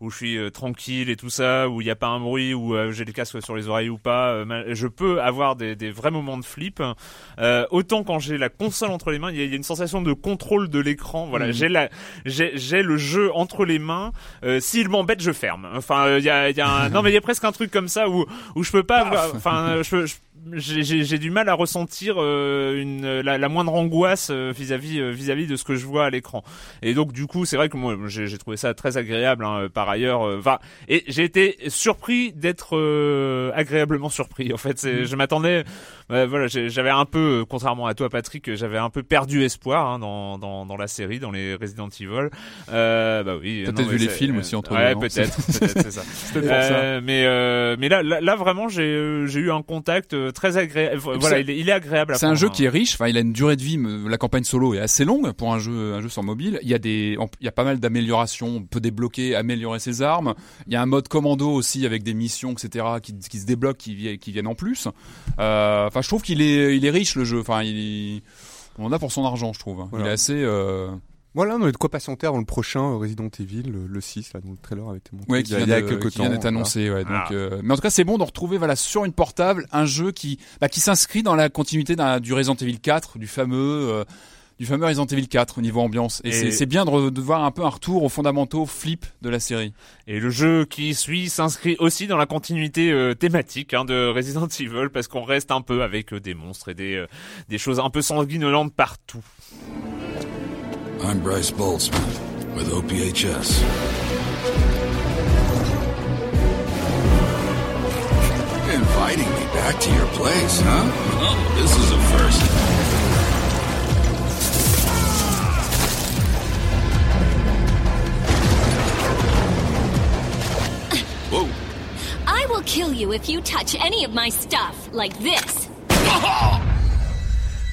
où je suis euh, tranquille et tout ça, où il n'y a pas un bruit, où euh, j'ai les casques sur les oreilles ou pas, euh, je peux avoir des, des vrais moments de flip. Euh, autant quand j'ai la console entre les mains, il y, y a une sensation de contrôle de l'écran. Voilà, Mhm. j'ai la, j'ai, j'ai le jeu entre les mains. Euh, S'il m'embête, je ferme. Enfin, il y a, y a un, non mais il y a presque un truc comme ça où où je peux pas avoir, enfin, je, je- j'ai- du mal à ressentir euh, une la, la moindre angoisse euh, vis-à-vis euh, vis-à-vis de ce que je vois à l'écran. Et donc du coup, c'est vrai que moi j'ai trouvé ça très agréable hein, par ailleurs. euh, Enfin, et j'ai été surpris d'être euh, agréablement surpris. En fait, c'est- je m'attendais voilà, j'avais un peu, euh, contrairement à toi Patrick, j'avais un peu perdu espoir hein, dans, dans, dans la série, dans les Resident Evil. Euh, bah oui. Peut-être vu les films aussi entre Ouais, non peut-être, peut-être, c'est ça. mais euh, mais là, là, là, vraiment, j'ai j'ai eu un contact très agréable. Voilà, c'est- il est, il est agréable. à C'est un jeu hein. qui est riche. Enfin, il a une durée de vie. me- La campagne solo est assez longue pour un jeu, un jeu sur mobile. Il y a des, il y a pas mal d'améliorations. On peut débloquer, améliorer ses armes. Il y a un mode commando aussi avec des missions, etc. qui, qui se débloquent, qui, qui viennent en plus. Euh, Enfin, je trouve qu'il est, il est riche le jeu. Enfin, il, on en a pour son argent, je trouve. Voilà. Il est assez. Euh... Voilà, on a de quoi patienter avant le prochain euh, Resident Evil, le, le 6, là, dont le trailer avait été montré Ouais, il qui y a, vient, il y a de- quelques qui temps. vient d'être voilà. annoncé. Ouais, donc, Ah. euh, mais en tout cas, c'est bon de retrouver voilà sur une portable un jeu qui bah, qui s'inscrit dans la continuité d'un du Resident Evil 4, du fameux euh, du fameux Resident Evil 4 au niveau ambiance. Et, Et- c'est c'est bien de, re- de voir un peu un retour aux fondamentaux flip de la série. Et le jeu qui suit s'inscrit aussi dans la continuité euh, thématique hein, de Resident Evil parce qu'on reste un peu avec euh, des monstres et des euh, des choses un peu sanguinolentes partout. I'm Bryce Boltzmann with OPHS. Inviting me back to your place, huh? Oh, this is a first. Whoa. I will kill you if you touch any of my stuff, like this.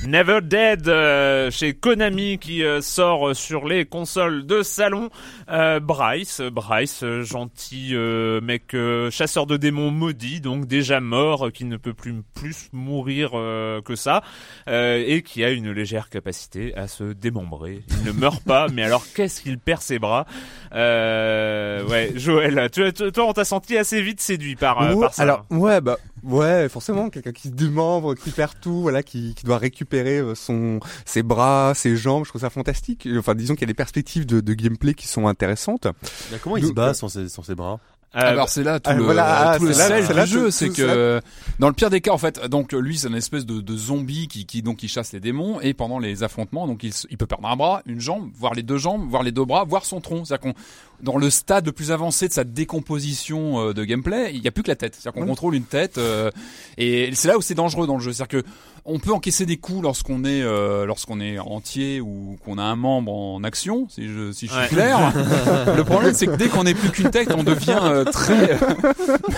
Never Dead euh, chez Konami qui euh, sort sur les consoles de salon. Euh, Bryce, Bryce, euh, gentil euh, mec euh, chasseur de démons maudit, donc déjà mort, euh, qui ne peut plus plus mourir euh, que ça, euh, et qui a une légère capacité à se démembrer. Il ne meurt pas, mais alors qu'est-ce qu'il perd ses bras? Euh, Ouais, Joël, tu, tu- toi on t'a senti assez vite séduit par, euh, Ouais, par ça. alors ouais bah ouais forcément quelqu'un qui se démembre qui perd tout voilà qui, qui doit récupérer euh, son ses bras ses jambes je trouve ça fantastique. Enfin disons qu'il y a des perspectives de, de gameplay qui sont intéressantes. Mais comment il se bat sans ses, sans ses bras? Euh, Alors c'est là tout ah, le, voilà, ah, tout le c'est là- sel c'est là du jeu, c'est que dans le pire des cas en fait, donc lui c'est une espèce de, de zombie qui, qui donc qui chasse les démons et pendant les affrontements donc il, il peut perdre un bras, une jambe, voire les deux jambes, voire les deux bras, voire son tronc. C'est-à-dire qu'on dans le stade le plus avancé de sa décomposition euh, de gameplay, il n'y a plus que la tête. C'est-à-dire qu'on contrôle une tête euh, et c'est là où c'est dangereux dans le jeu. C'est-à-dire que on peut encaisser des coups lorsqu'on est euh, lorsqu'on est entier ou qu'on a un membre en action, si je si je suis Ouais. clair. le problème c'est que dès qu'on n'est plus qu'une tête, on devient euh, très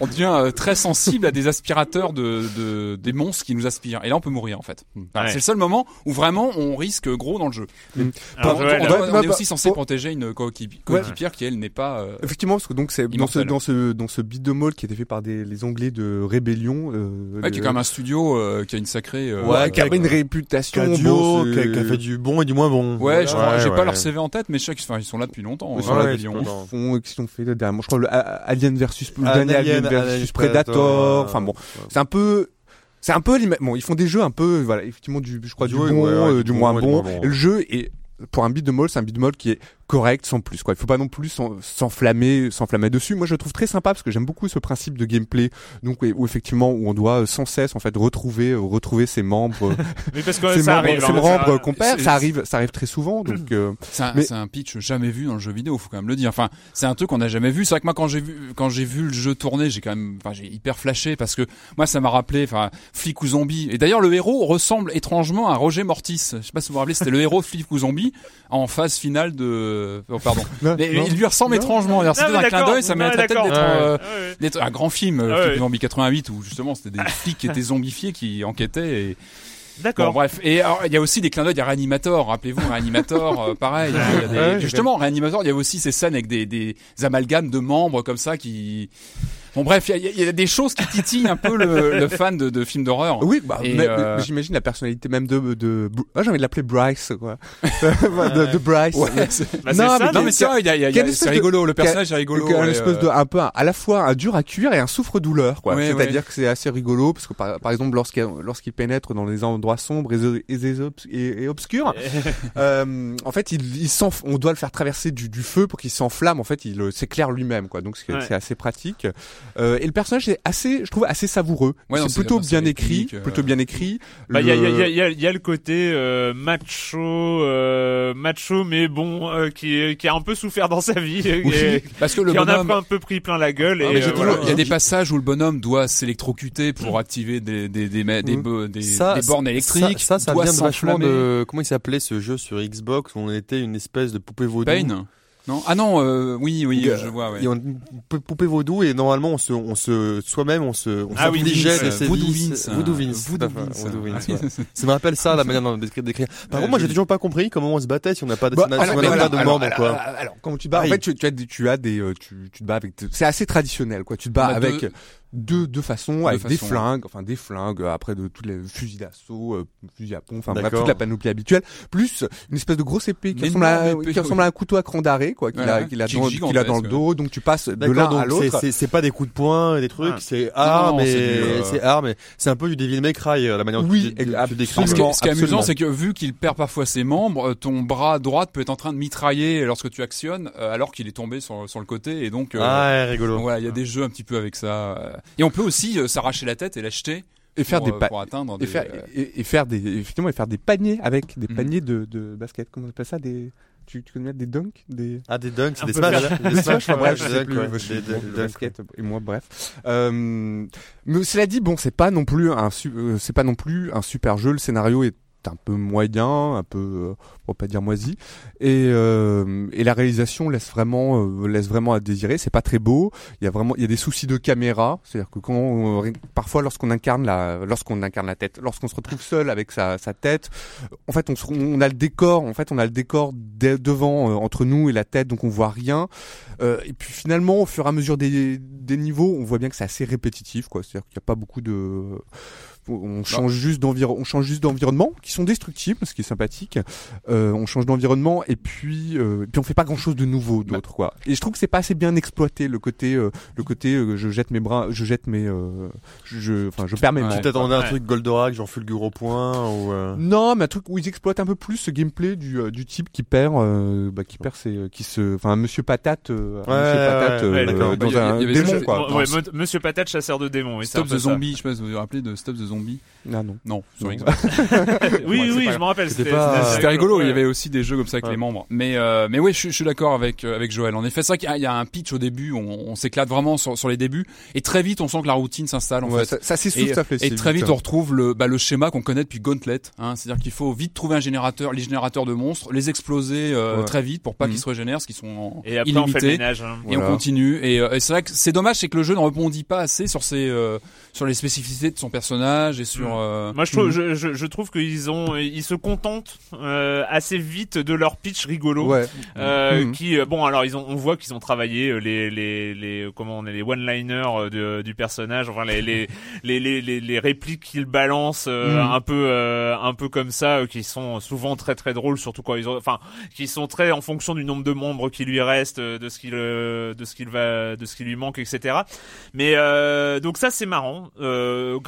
on, devient très sensible à des aspirateurs de, de des monstres qui nous aspirent. Et là, on peut mourir en fait. Ouais. C'est le seul moment où vraiment on risque gros dans le jeu. alors, on, on doit- ouais, on est aussi censé pour- protéger une coéquipière qui elle n'est pas. euh, effectivement parce que donc c'est dans ce dans ce dans ce beat de mall qui a été fait par des les anglais de Rébellion euh, ouais, qui est quand même un studio euh, qui a une sacrée. euh, ouais, qui a une réputation Qui a, bon, duo, c'est- qui a, qui a fait du bon et du moins bon. Ouais, je crois, j'ai ouais. pas leur CV en tête, mais je sais qu'ils enfin, ils sont là depuis longtemps. Ils sont là depuis Ils longtemps. font, qu'est-ce qu'ils ont fait dernièrement? Je crois le Alien versus le dernier Alien, versus Predator. Enfin bon, c'est un peu, c'est un peu bon. Ils font des jeux un peu, voilà, effectivement du, je crois du, bon, ouais, euh, du du bon moins bon. bon. Et le jeu est pour un beat de mall, c'est un beat de mall qui est correct sans plus quoi. Il faut pas non plus s'en- s'enflammer, s'enflammer dessus. Moi, je le trouve très sympa parce que j'aime beaucoup ce principe de gameplay. Donc où, effectivement où on doit euh, sans cesse en fait retrouver euh, retrouver ses membres, euh, mais parce que ses ça membres, arrive. ses hein, membres ça- qu'on perd. c'est- Ça arrive, ça arrive très souvent. Donc euh, C'est un, Mais- c'est un pitch jamais vu dans le jeu vidéo, faut quand même le dire. Enfin, c'est un truc qu'on n'a jamais vu. C'est vrai que moi, quand j'ai vu, quand j'ai vu le jeu tourner, j'ai quand même, enfin, j'ai hyper flashé parce que moi, ça m'a rappelé, enfin, flic ou zombie. Et d'ailleurs, le héros ressemble étrangement à Roger Mortis. Je sais pas si vous vous rappelez, c'était le héros flic ou zombie en phase finale de, oh, pardon. non, Mais non. il lui ressemble Non. étrangement. C'était un clin d'œil, ça d'accord. d'être, Ouais, euh, ouais, ouais. d'être un grand film, ouais. ou zombie 88, où justement c'était des flics qui étaient zombifiés qui enquêtaient et, D'accord. Bon, bref. Et il y a aussi des clins d'œil à Reanimator. Rappelez-vous, Reanimator, euh, pareil. il y a des- Ouais, justement, Reanimator, il y a aussi ces scènes avec des, des amalgames de membres comme ça qui. Bon bref, il y, a- il y a des choses qui titillent un peu le, le fan de, de films d'horreur. Oui, bah, mais- euh, mais j'imagine la personnalité même de, de, ah, j'ai envie de l'appeler Bryce, quoi. de, de Bryce. Ouais, c'est- Bah, c'est ça, non mais c'est vrai, il y a- il y a- qu'il y a une c'est de- rigolo, le personnage est rigolo. une et, espèce de, euh, un peu, un- à la fois un dur à cuire et un souffre-douleur, quoi. Ouais, C'est-à-dire ouais. que c'est assez rigolo, parce que par, par exemple, lorsqu'il lorsqu'il pénètre dans les endroits sombres et, et, et, obs- et- et obscurs, euh, en fait, il, il on doit le faire traverser du, du feu pour qu'il s'enflamme. En fait, il euh, s'éclaire lui-même, quoi. Donc c'est Ouais. c'est assez pratique. Euh, et le personnage est assez, je trouve, assez savoureux. Ouais, c'est plutôt bien écrit, euh. plutôt bien écrit. Bah, il y a, Le- il y, a, il y, a, il y a le côté euh, macho, euh, macho mais bon, euh, qui, qui a un peu souffert dans sa vie, Oui, et, parce que le qui en a bonhomme- un peu pris plein la gueule. Ah, et euh, toujours- voilà. Il y a des passages où le bonhomme doit s'électrocuter pour activer des des des des, des, Mm. bo- des- Ça, des bornes ça- électriques. Ça, ça, doit vient de vachement de comment il s'appelait ce jeu sur Xbox où on était une espèce de poupée vaudou? Pain. Non ah non euh, oui oui Euh, je vois ouais. Il y a une pou- poupée vaudou et normalement on se, on se, soi-même on se, on Ah oui, Vince, euh, sévices. Voodoo Vince, Voodoo euh, Vince. Voodoo Vince. Ah. Ça me rappelle ça la manière dont décrire. décrire. Par Ouais, contre moi j'ai toujours pas compris comment on se battait si on n'a pas de, Bah, de membre alors, quoi. alors, alors, comment tu bats En Pareil. fait, tu, tu as des, tu as des, euh, tu, te bats avec. C'est assez traditionnel, quoi. Tu te bats avec deux- deux, deux façons, Deux avec des flingues, enfin des flingues, euh, après de tous les fusils d'assaut, euh, fusils à pompe, enfin bref, toute la panoplie habituelle, plus une espèce de grosse épée qui ressemble à, épée, qui ressemble à un couteau à cran d'arrêt, quoi, qu'il Ouais, a, qu'il a, Qui est dans, qu'il a dans le dos, donc tu passes de l'un à l'autre. c'est c'est pas des coups de poing des trucs, Ah. c'est arme c'est euh, c'est arme c'est un peu du Devil May Cry euh, la manière dont Oui, tu, tu, tu absolument. décris. Ce qui, est- Absolument, ce qui est amusant, c'est que vu qu'il perd parfois ses membres, ton bras droit peut être en train de mitrailler lorsque tu actionnes, euh, alors qu'il est tombé sur, sur le côté, et donc Ah, rigolo. donc voilà, il y a des jeux un petit peu avec ça. Et on peut aussi euh, s'arracher la tête et l'acheter et faire pour, des euh, pa- pour atteindre et des. faire, euh, et, et faire des, effectivement, et faire des paniers avec des Mhm. paniers de, de basket. Comment on appelle ça? Des, tu, tu connais des dunks? Des, Ah des dunks, Un des smash, des smash, Enfin, bref, je des sais plus, ouais, je des- des dunks, basket et moi bref. Euh, mais cela dit, bon, c'est pas non plus un euh, c'est pas non plus un super jeu. Le scénario est un peu moyen, un peu, euh, pour pas dire moisi, et, euh, et la réalisation laisse vraiment euh, laisse vraiment à désirer. C'est pas très beau. Il y a vraiment il y a des soucis de caméra, c'est-à-dire que quand euh, parfois lorsqu'on incarne la lorsqu'on incarne la tête, lorsqu'on se retrouve seul avec sa, sa tête, en fait on, se- on a le décor, en fait on a le décor de- devant entre nous et la tête, donc on voit rien. Et puis finalement, au fur et à mesure des, des niveaux, on voit bien que c'est assez répétitif, quoi. C'est-à-dire qu'il n'y a pas beaucoup de, on change juste d'environ, on change juste d'environnement, qui sont destructibles, ce qui est sympathique. Euh, on change d'environnement et puis, euh, et puis on fait pas grand-chose de nouveau d'autre, quoi. Et je trouve que c'est pas assez bien exploité le côté, euh, le côté, euh, je jette mes bras, je jette mes, euh, je, je- enfin, je perds mes Tu t'attendais à un Ouais. truc Goldorak, genre fulgure au point ou euh, non, mais un truc où ils exploitent un peu plus ce gameplay du, du type qui perd, euh, bah, qui perd ses, qui se, enfin, un Monsieur Patate, euh, Monsieur ouais, Patate euh, dans un démon, quoi. Monsieur Patate, chasseur de démons. Stop the. Zombie, je sais pas si vous vous rappelez de Stop the Zombie. Ah non. Non, sur Non. Xbox. oui, Ouais, oui, je me rappelle. C'était pas- rigolo, il y avait aussi des jeux comme ça avec Ouais. les membres. Mais euh, mais oui, je, suis- je suis d'accord avec euh, avec Joël. En effet, c'est vrai qu'il y a- il y a un pitch au début, on, on s'éclate vraiment sur, sur les débuts, et très vite on sent que la routine s'installe en Ouais, fait. ça, ça s'essouffle, Et, ça fait et très vite, on retrouve le, bah, le schéma qu'on connaît depuis Gauntlet. Hein, C'est-à-dire qu'il faut vite trouver un générateur, les générateurs de monstres, les exploser euh, Ouais. très vite pour pas Mhm. qu'ils se régénèrent, parce qu'ils sont en- Et après, on fait le ménage. hein. Et Voilà. on continue. Et, euh, et c'est vrai que c'est dommage, c'est que le jeu ne rebondit pas assez sur ses, euh, sur les spécificités de son personnage et sur. Mm. euh, Moi, je trouve, je, je, je trouve qu'ils ont, ils se contentent euh, assez vite de leur pitch rigolo. Ouais. Euh, Mhm. qui euh, bon alors ils ont on voit qu'ils ont travaillé euh, les les les comment on est les one liners de du personnage enfin les les les les, les, les répliques qu'ils balancent euh, Mhm. un peu euh, un peu comme ça euh, qui sont souvent très très drôles surtout quand ils ont enfin qui sont très en fonction du nombre de membres qui lui restent euh, de ce qu'il euh, de ce qu'il va de ce qui lui manque etc mais euh, donc ça c'est marrant euh,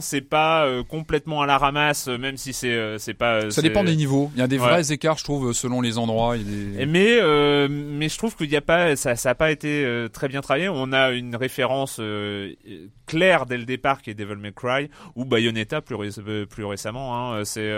c'est pas euh, complètement à la ramasse euh, même si c'est euh, c'est pas Ça dépend des niveaux. Il y a des Ouais. vrais écarts, je trouve, selon les endroits. Des- Mais mais je trouve qu'il y a pas ça ça a pas été très bien travaillé. On a une référence claire dès le départ qui est Devil May Cry ou Bayonetta plus ré- plus récemment. Hein, c'est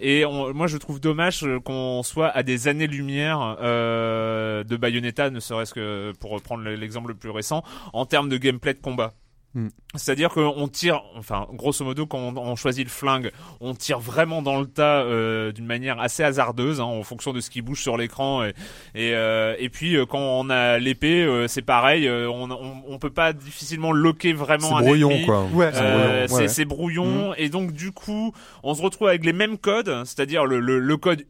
et on- moi je trouve dommage qu'on soit à des années lumière de Bayonetta, ne serait-ce que pour reprendre le- l'exemple le plus récent en termes de gameplay de combat. Hmm. C'est-à-dire qu'on tire, enfin, grosso modo, quand on, on choisit le flingue, on tire vraiment dans le tas euh, d'une manière assez hasardeuse, hein, en fonction de ce qui bouge sur l'écran. Et, et, euh, et puis euh, quand on a l'épée, euh, c'est pareil, euh, on, on, on peut pas difficilement loquer vraiment c'est un brouillon ennemi. quoi. Ouais, Euh, brouillon, c'est ouais. Mm. c'est brouillon et donc du coup on se retrouve avec les mêmes codes, c'est-à-dire le, le, le code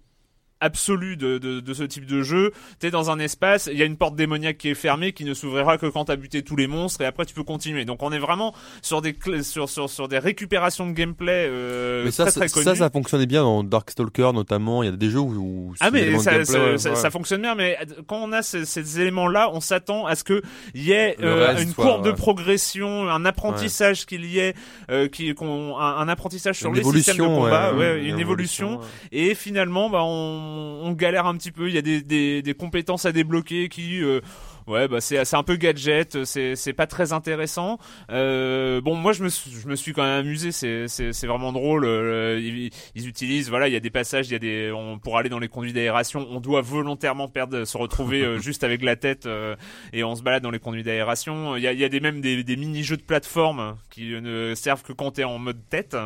absolue de, de, de ce type de jeu. T'es dans un espace, il y a une porte démoniaque qui est fermée, qui ne s'ouvrira que quand t'as buté tous les monstres, et après tu peux continuer. Donc on est vraiment sur des sur sur sur des récupérations de gameplay euh, Mais ça, très ça, très connues. ça, ça fonctionnait bien dans Darkstalker notamment. Il y a des jeux où, où Ah mais éléments ça, gameplay, ça, ouais, ça- ça fonctionne bien, mais quand on a ces, ces éléments-là, on s'attend à ce que il y ait euh, reste une courbe de progression, un apprentissage qu'il y ait, euh, qui, qu'on, un, un apprentissage sur Une les systèmes de combat, une, une évolution. évolution, Et finalement, bah, on, on galère un petit peu. Il y a des, des, compétences à débloquer qui euh, Ouais, bah c'est c'est un peu gadget, c'est c'est pas très intéressant. Euh, bon, moi je me suis, je me suis quand même amusé, c'est c'est c'est vraiment drôle. euh, ils, ils utilisent, voilà, il y a des passages, il y a des, on, pour aller dans les conduits d'aération, on doit volontairement perdre, se retrouver euh, juste avec la tête euh, et on se balade dans les conduits d'aération. Il y a il y a des même des des mini jeux de plateforme qui ne servent que quand t'es en mode tête,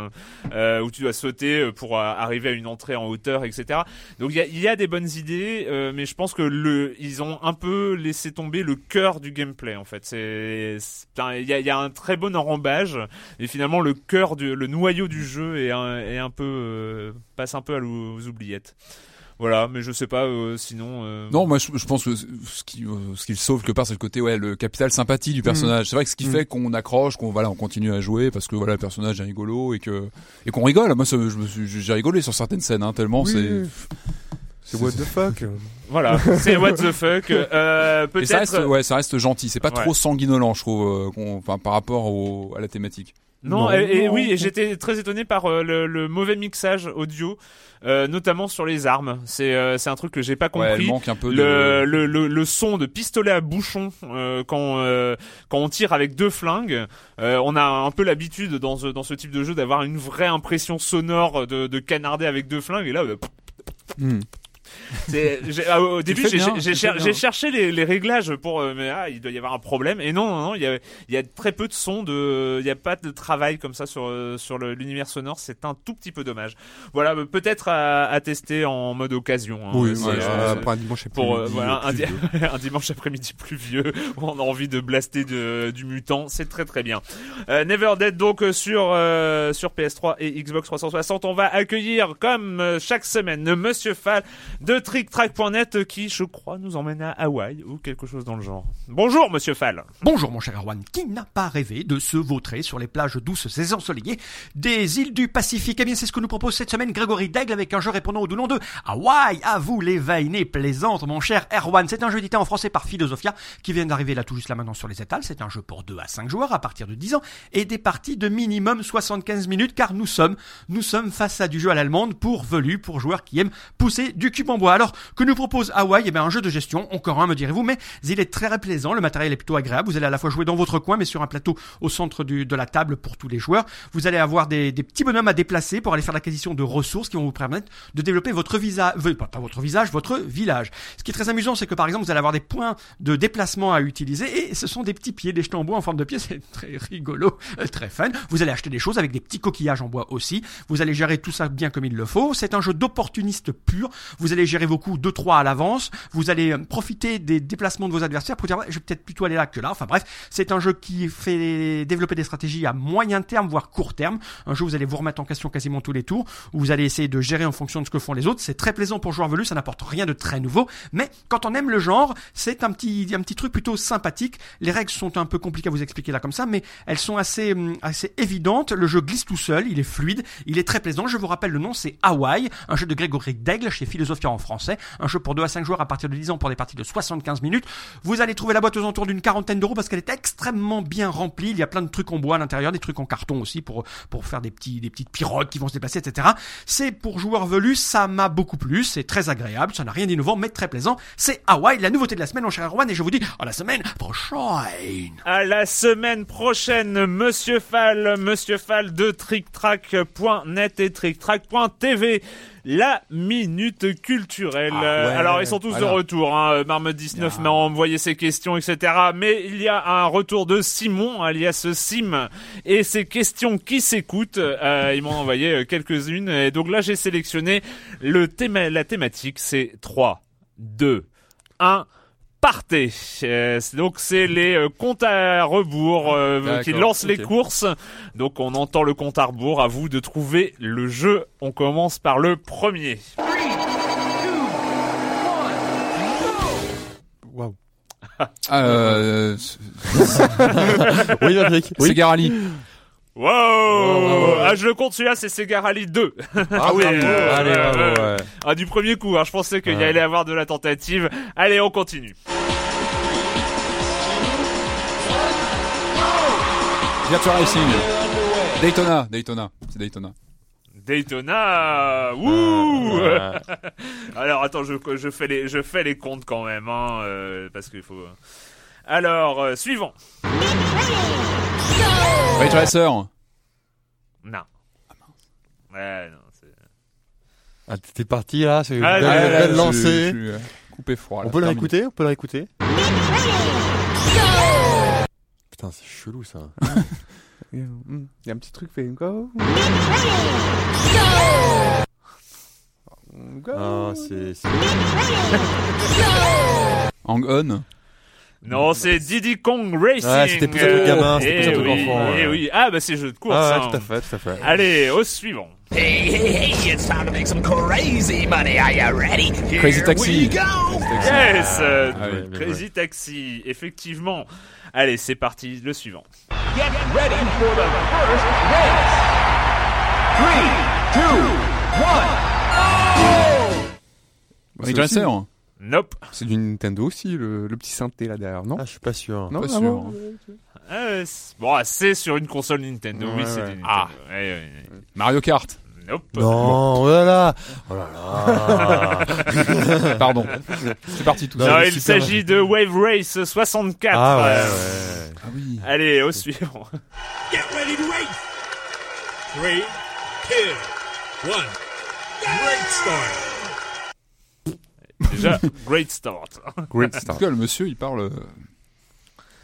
euh, où tu dois sauter pour arriver à une entrée en hauteur, etc. Donc il y a, il y a des bonnes idées, euh, mais je pense que le, ils ont un peu laissé tomber le cœur du gameplay en fait. C'est, il y a, il y a un très bon enrobage et finalement le cœur du, le noyau du jeu est un, est un peu euh, passe un peu à aux oubliettes. Voilà, mais je sais pas euh, sinon. euh, Non, moi je, je pense que ce qui, ce qui le sauve quelque part, c'est le côté ouais, le capital sympathie du personnage. C'est vrai que ce qui Mm. fait qu'on accroche, qu'on voilà, on continue à jouer parce que voilà, le personnage est rigolo et que et qu'on rigole. Moi, ça, je me suis, j'ai rigolé sur certaines scènes, hein, tellement Oui, c'est. C'est what the fuck. Voilà, c'est what the fuck. Euh, Et ça peut-être. reste, ouais, ça reste gentil. C'est pas Ouais. trop sanguinolent, je trouve, euh, enfin par rapport au, à la thématique. Non, Non, et, et non. oui, j'étais très étonné par euh, le, le mauvais mixage audio, euh, notamment sur les armes. C'est euh, c'est un truc que j'ai pas Ouais, elle compris. manque un peu le, de. le, le, le son de pistolet à bouchon euh, quand euh, quand on tire avec deux flingues, euh, on a un peu l'habitude dans ce dans ce type de jeu d'avoir une vraie impression sonore de, de canarder avec deux flingues et là euh, Hmm. Ah, au début, j'ai, cher- cherché les, les réglages pour, euh, mais ah, il doit y avoir un problème. Et non, non, non, il y a, il y a très peu de sons, de, il y a pas de travail comme ça sur euh, sur l'univers sonore. C'est un tout petit peu dommage. Voilà, euh, peut-être à, à tester en mode occasion. hein. Oui, ouais, euh, après un dimanche pour après-midi, voilà un, plus di- vieux. un dimanche après-midi pluvieux où on a envie de blaster de, du mutant, c'est très très bien. Euh, Never Dead donc sur euh, sur PS3 et Xbox 360, on va accueillir comme chaque semaine Monsieur Fall de TrickTrack.net qui je crois nous emmène à Hawaï ou quelque chose dans le genre. Bonjour Monsieur Fall. Bonjour mon cher Erwan, qui n'a pas rêvé de se vautrer sur les plages douces et ensoleillées des îles du Pacifique? Eh bien c'est ce que nous propose cette semaine Grégory Daigle avec un jeu répondant au nom de Hawaii. À vous les vainés plaisantes mon cher Erwan. C'est un jeu édité en français par Philosophia qui vient d'arriver là tout juste là maintenant sur les étals. C'est un jeu pour 2 à 5 joueurs à partir de 10 ans et des parties de minimum 75 minutes car nous sommes, nous sommes face à du jeu à l'allemande pour velus, pour joueurs qui aiment pousser du cube Alors que nous propose Hawaii Eh bien un jeu de gestion, encore un me direz-vous, mais il est très plaisant, le matériel est plutôt agréable, vous allez à la fois jouer dans votre coin mais sur un plateau au centre du- de la table pour tous les joueurs. Vous allez avoir des, des petits bonhommes à déplacer pour aller faire l'acquisition de ressources qui vont vous permettre de développer votre visage, pas, pas votre visage, votre village. Ce qui est très amusant, c'est que par exemple vous allez avoir des points de déplacement à utiliser et ce sont des petits pieds, des jetons en bois en forme de pied, c'est très rigolo, euh, très fun. Vous allez acheter des choses avec des petits coquillages en bois aussi. Vous allez gérer tout ça bien comme il le faut. C'est un jeu d'opportuniste pur. Vous allez gérer vos coups 2-3 à l'avance. Vous allez euh, profiter des déplacements de vos adversaires pour dire je vais peut-être plutôt aller là que là. Enfin bref, c'est un jeu qui fait développer des stratégies à moyen terme, voire court terme. Un jeu où vous allez vous remettre en question quasiment tous les tours, où vous allez essayer de gérer en fonction de ce que font les autres. C'est très plaisant pour joueur velu, ça n'apporte rien de très nouveau. Mais quand on aime le genre, c'est un petit, un petit truc plutôt sympathique. Les règles sont un peu compliquées à vous expliquer là comme ça, mais elles sont assez, hum, assez évidentes. Le jeu glisse tout seul, il est fluide, il est très plaisant. Je vous rappelle le nom, c'est Hawaii, un jeu de Grégory Daigle chez Philosophia français. Un jeu pour 2 à 5 joueurs à partir de 10 ans pour des parties de 75 minutes. Vous allez trouver la boîte aux alentours d'une quarantaine d'euros parce qu'elle est extrêmement bien remplie. Il y a plein de trucs en bois à l'intérieur, des trucs en carton aussi pour, pour faire des petits, des petites pirogues qui vont se déplacer, etc. C'est pour joueurs velus, ça m'a beaucoup plu, c'est très agréable, ça n'a rien d'innovant, mais très plaisant. C'est Hawaii, la nouveauté de la semaine, mon cher Erwan, et je vous dis à la semaine prochaine. À la semaine prochaine, Monsieur Fall, Monsieur Fall de TrickTrack.net et TrickTrack.tv. La minute culturelle. Ah ouais, Alors ils sont tous de retour. Hein. Marmotte 19 m'a envoyé ses questions, etc. Mais il y a un retour de Simon, alias Sim, et ses questions qui s'écoutent. Euh, ils m'ont envoyé euh, quelques-unes. Et donc là j'ai sélectionné le thème, la thématique. C'est 3, 2, 1 partez. Euh, donc c'est les euh, comptes à rebours euh, qui lancent les courses. Donc on entend le compte à rebours. À vous de trouver le jeu. On commence par le premier. Waouh. Euh, oui, Patrick. Oui. C'est Garali. Wow, Ah, je le compte celui-là, c'est Sega Rally 2. Ah oui, allez, bravo, ouais. ouais. Ah, du premier coup, hein, je pensais qu'il y Ouais. allait avoir de la tentative. Allez, on continue. Virtua Racing. Daytona. Daytona. C'est Daytona. Daytona, wouh Ouais. Alors attends, je, je fais les je fais les comptes quand même, hein, euh, parce qu'il faut. Alors euh, suivant. Ray Tracer. Non. Ouais, non, c'est. Ah, t'es parti là, c'est une Ah, belle, lancée. je suis, euh, Coupé froid. On là, peut le terminé. réécouter On peut le réécouter Putain, c'est chelou ça. Il y a un petit truc fait go. Go. Ah, c'est. c'est- Hang On. Non, c'est Diddy Kong Racing. Ouais, c'était plus un truc gamin, c'était Eh plus un truc oui, enfant, eh ouais. oui. Ah bah c'est jeu de course. Ah, hein. ouais, tout à fait, tout à fait. Allez, au suivant. Hey, hey, hey, it's time to make some crazy money. Are you ready? Here Crazy Taxi. we go. Yes, euh, Ah oui, Crazy Taxi, effectivement. Allez, c'est parti, le suivant. Get ready for the first race. Three, two, one. Ray Tracer. Nope. C'est du Nintendo aussi, le, le petit synthé là derrière, non Ah, je suis pas sûr. Non, Pas ah sûr. bon Euh, c'est- bon, ah, c'est sur une console Nintendo. oui, Ouais, c'est ouais. du Nintendo. Ah. Ouais, ouais, ouais. Mario Kart. Nope. Non, oh là là Oh là là Pardon. C'est parti tout ça. Non, il s'agit de Wave Race 64. Ah ouais, Euh, ouais. Ah oui. Allez, au suivant. Get ready to race. Three, two, one. Great start. Déjà, great start. Great En Star. tout cas, le monsieur, il parle euh,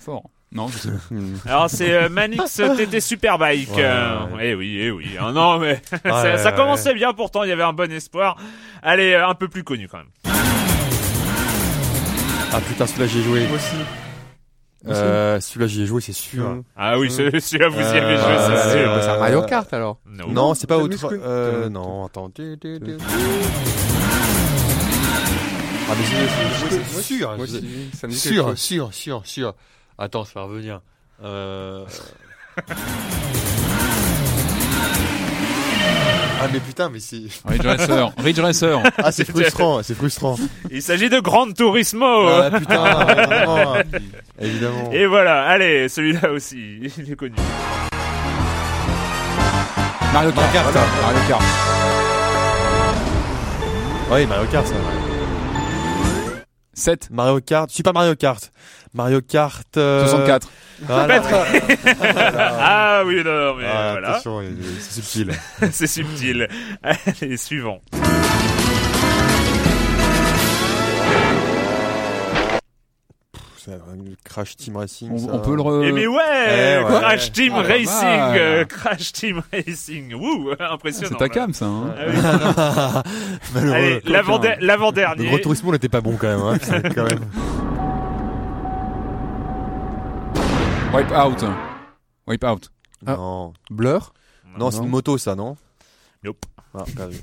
fort. Non, je sais pas. Alors c'est euh, Manix TT Superbike. Ouais, euh, ouais. Eh oui, eh oui. Ah non mais ça, Ouais, ça ouais, commençait bien pourtant, il y avait un bon espoir. Allez, euh, un peu plus connu quand même. Ah putain, celui-là j'y ai joué. Moi aussi. Euh, celui-là j'y ai joué, c'est sûr. Mm. Ah oui, ce- celui-là vous y avez Euh, joué, c'est sûr. ouais, C'est Mario Kart alors. Non. Non, c'est pas autre. Euh, non, attends. Ah mais c'est- c'est c'est sûr. Moi je- aussi, ça me dit quelque Sûr, chose. sûr, sûr, sûr. Attends, ça va revenir. Euh... ah mais putain, mais c'est... Ridge Racer. Ridge Racer. Ah c'est frustrant, c'est frustrant. Il s'agit de Gran Turismo. Ah putain, évidemment. évidemment. Et voilà, allez, celui-là aussi, il est connu. Mario Kart. Kart. Mario Kart. Oui, Mario Kart, ça. 7. Mario Kart, Super Mario Kart. Mario Kart... euh, 64. Voilà. Ah oui, non, mais Ah, voilà, c'est subtil. c'est subtil. Allez, suivant. Crash Team Racing. On, ça. on peut le re... Eh mais ouais, Eh ouais. Crash Team Ah, pas Racing, euh, Crash Team Racing, wouh, impressionnant. C'est ta cam, ça. Hein. Ah oui. Malheureux. Allez, l'avant- Le l'avant-dernier. Grand Turismo n'était pas bon quand même. Hein. Quand même. Wipe out. Wipe out. Ah. Non. Blur Non, c'est une moto ça, non Nope. Ah, perdu.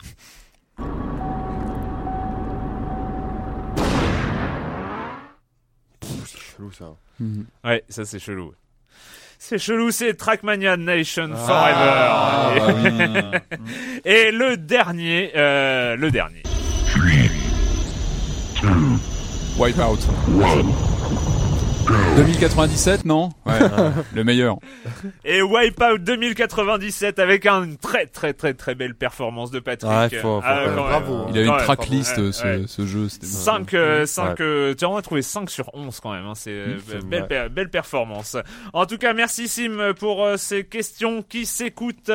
Chelou ça. Ouais, ça c'est chelou. C'est chelou, c'est Trackmania Nation Ah, Forever. et, et le dernier, euh, le dernier. Wipe out. 2097, non Ouais. le meilleur. Et Wipeout 2097 avec une très très très très belle performance de Patrick. Ah, faut- faut- Ah, bravo. Il a une Ouais, tracklist, ouais, ce, ouais. ce jeu. C'était 5, euh, 5 euh, tu en as trouvé 5 sur 11 quand même, hein, c'est euh, c'est belle, per- belle performance. En tout cas, merci Sim pour euh, ces questions qui s'écoutent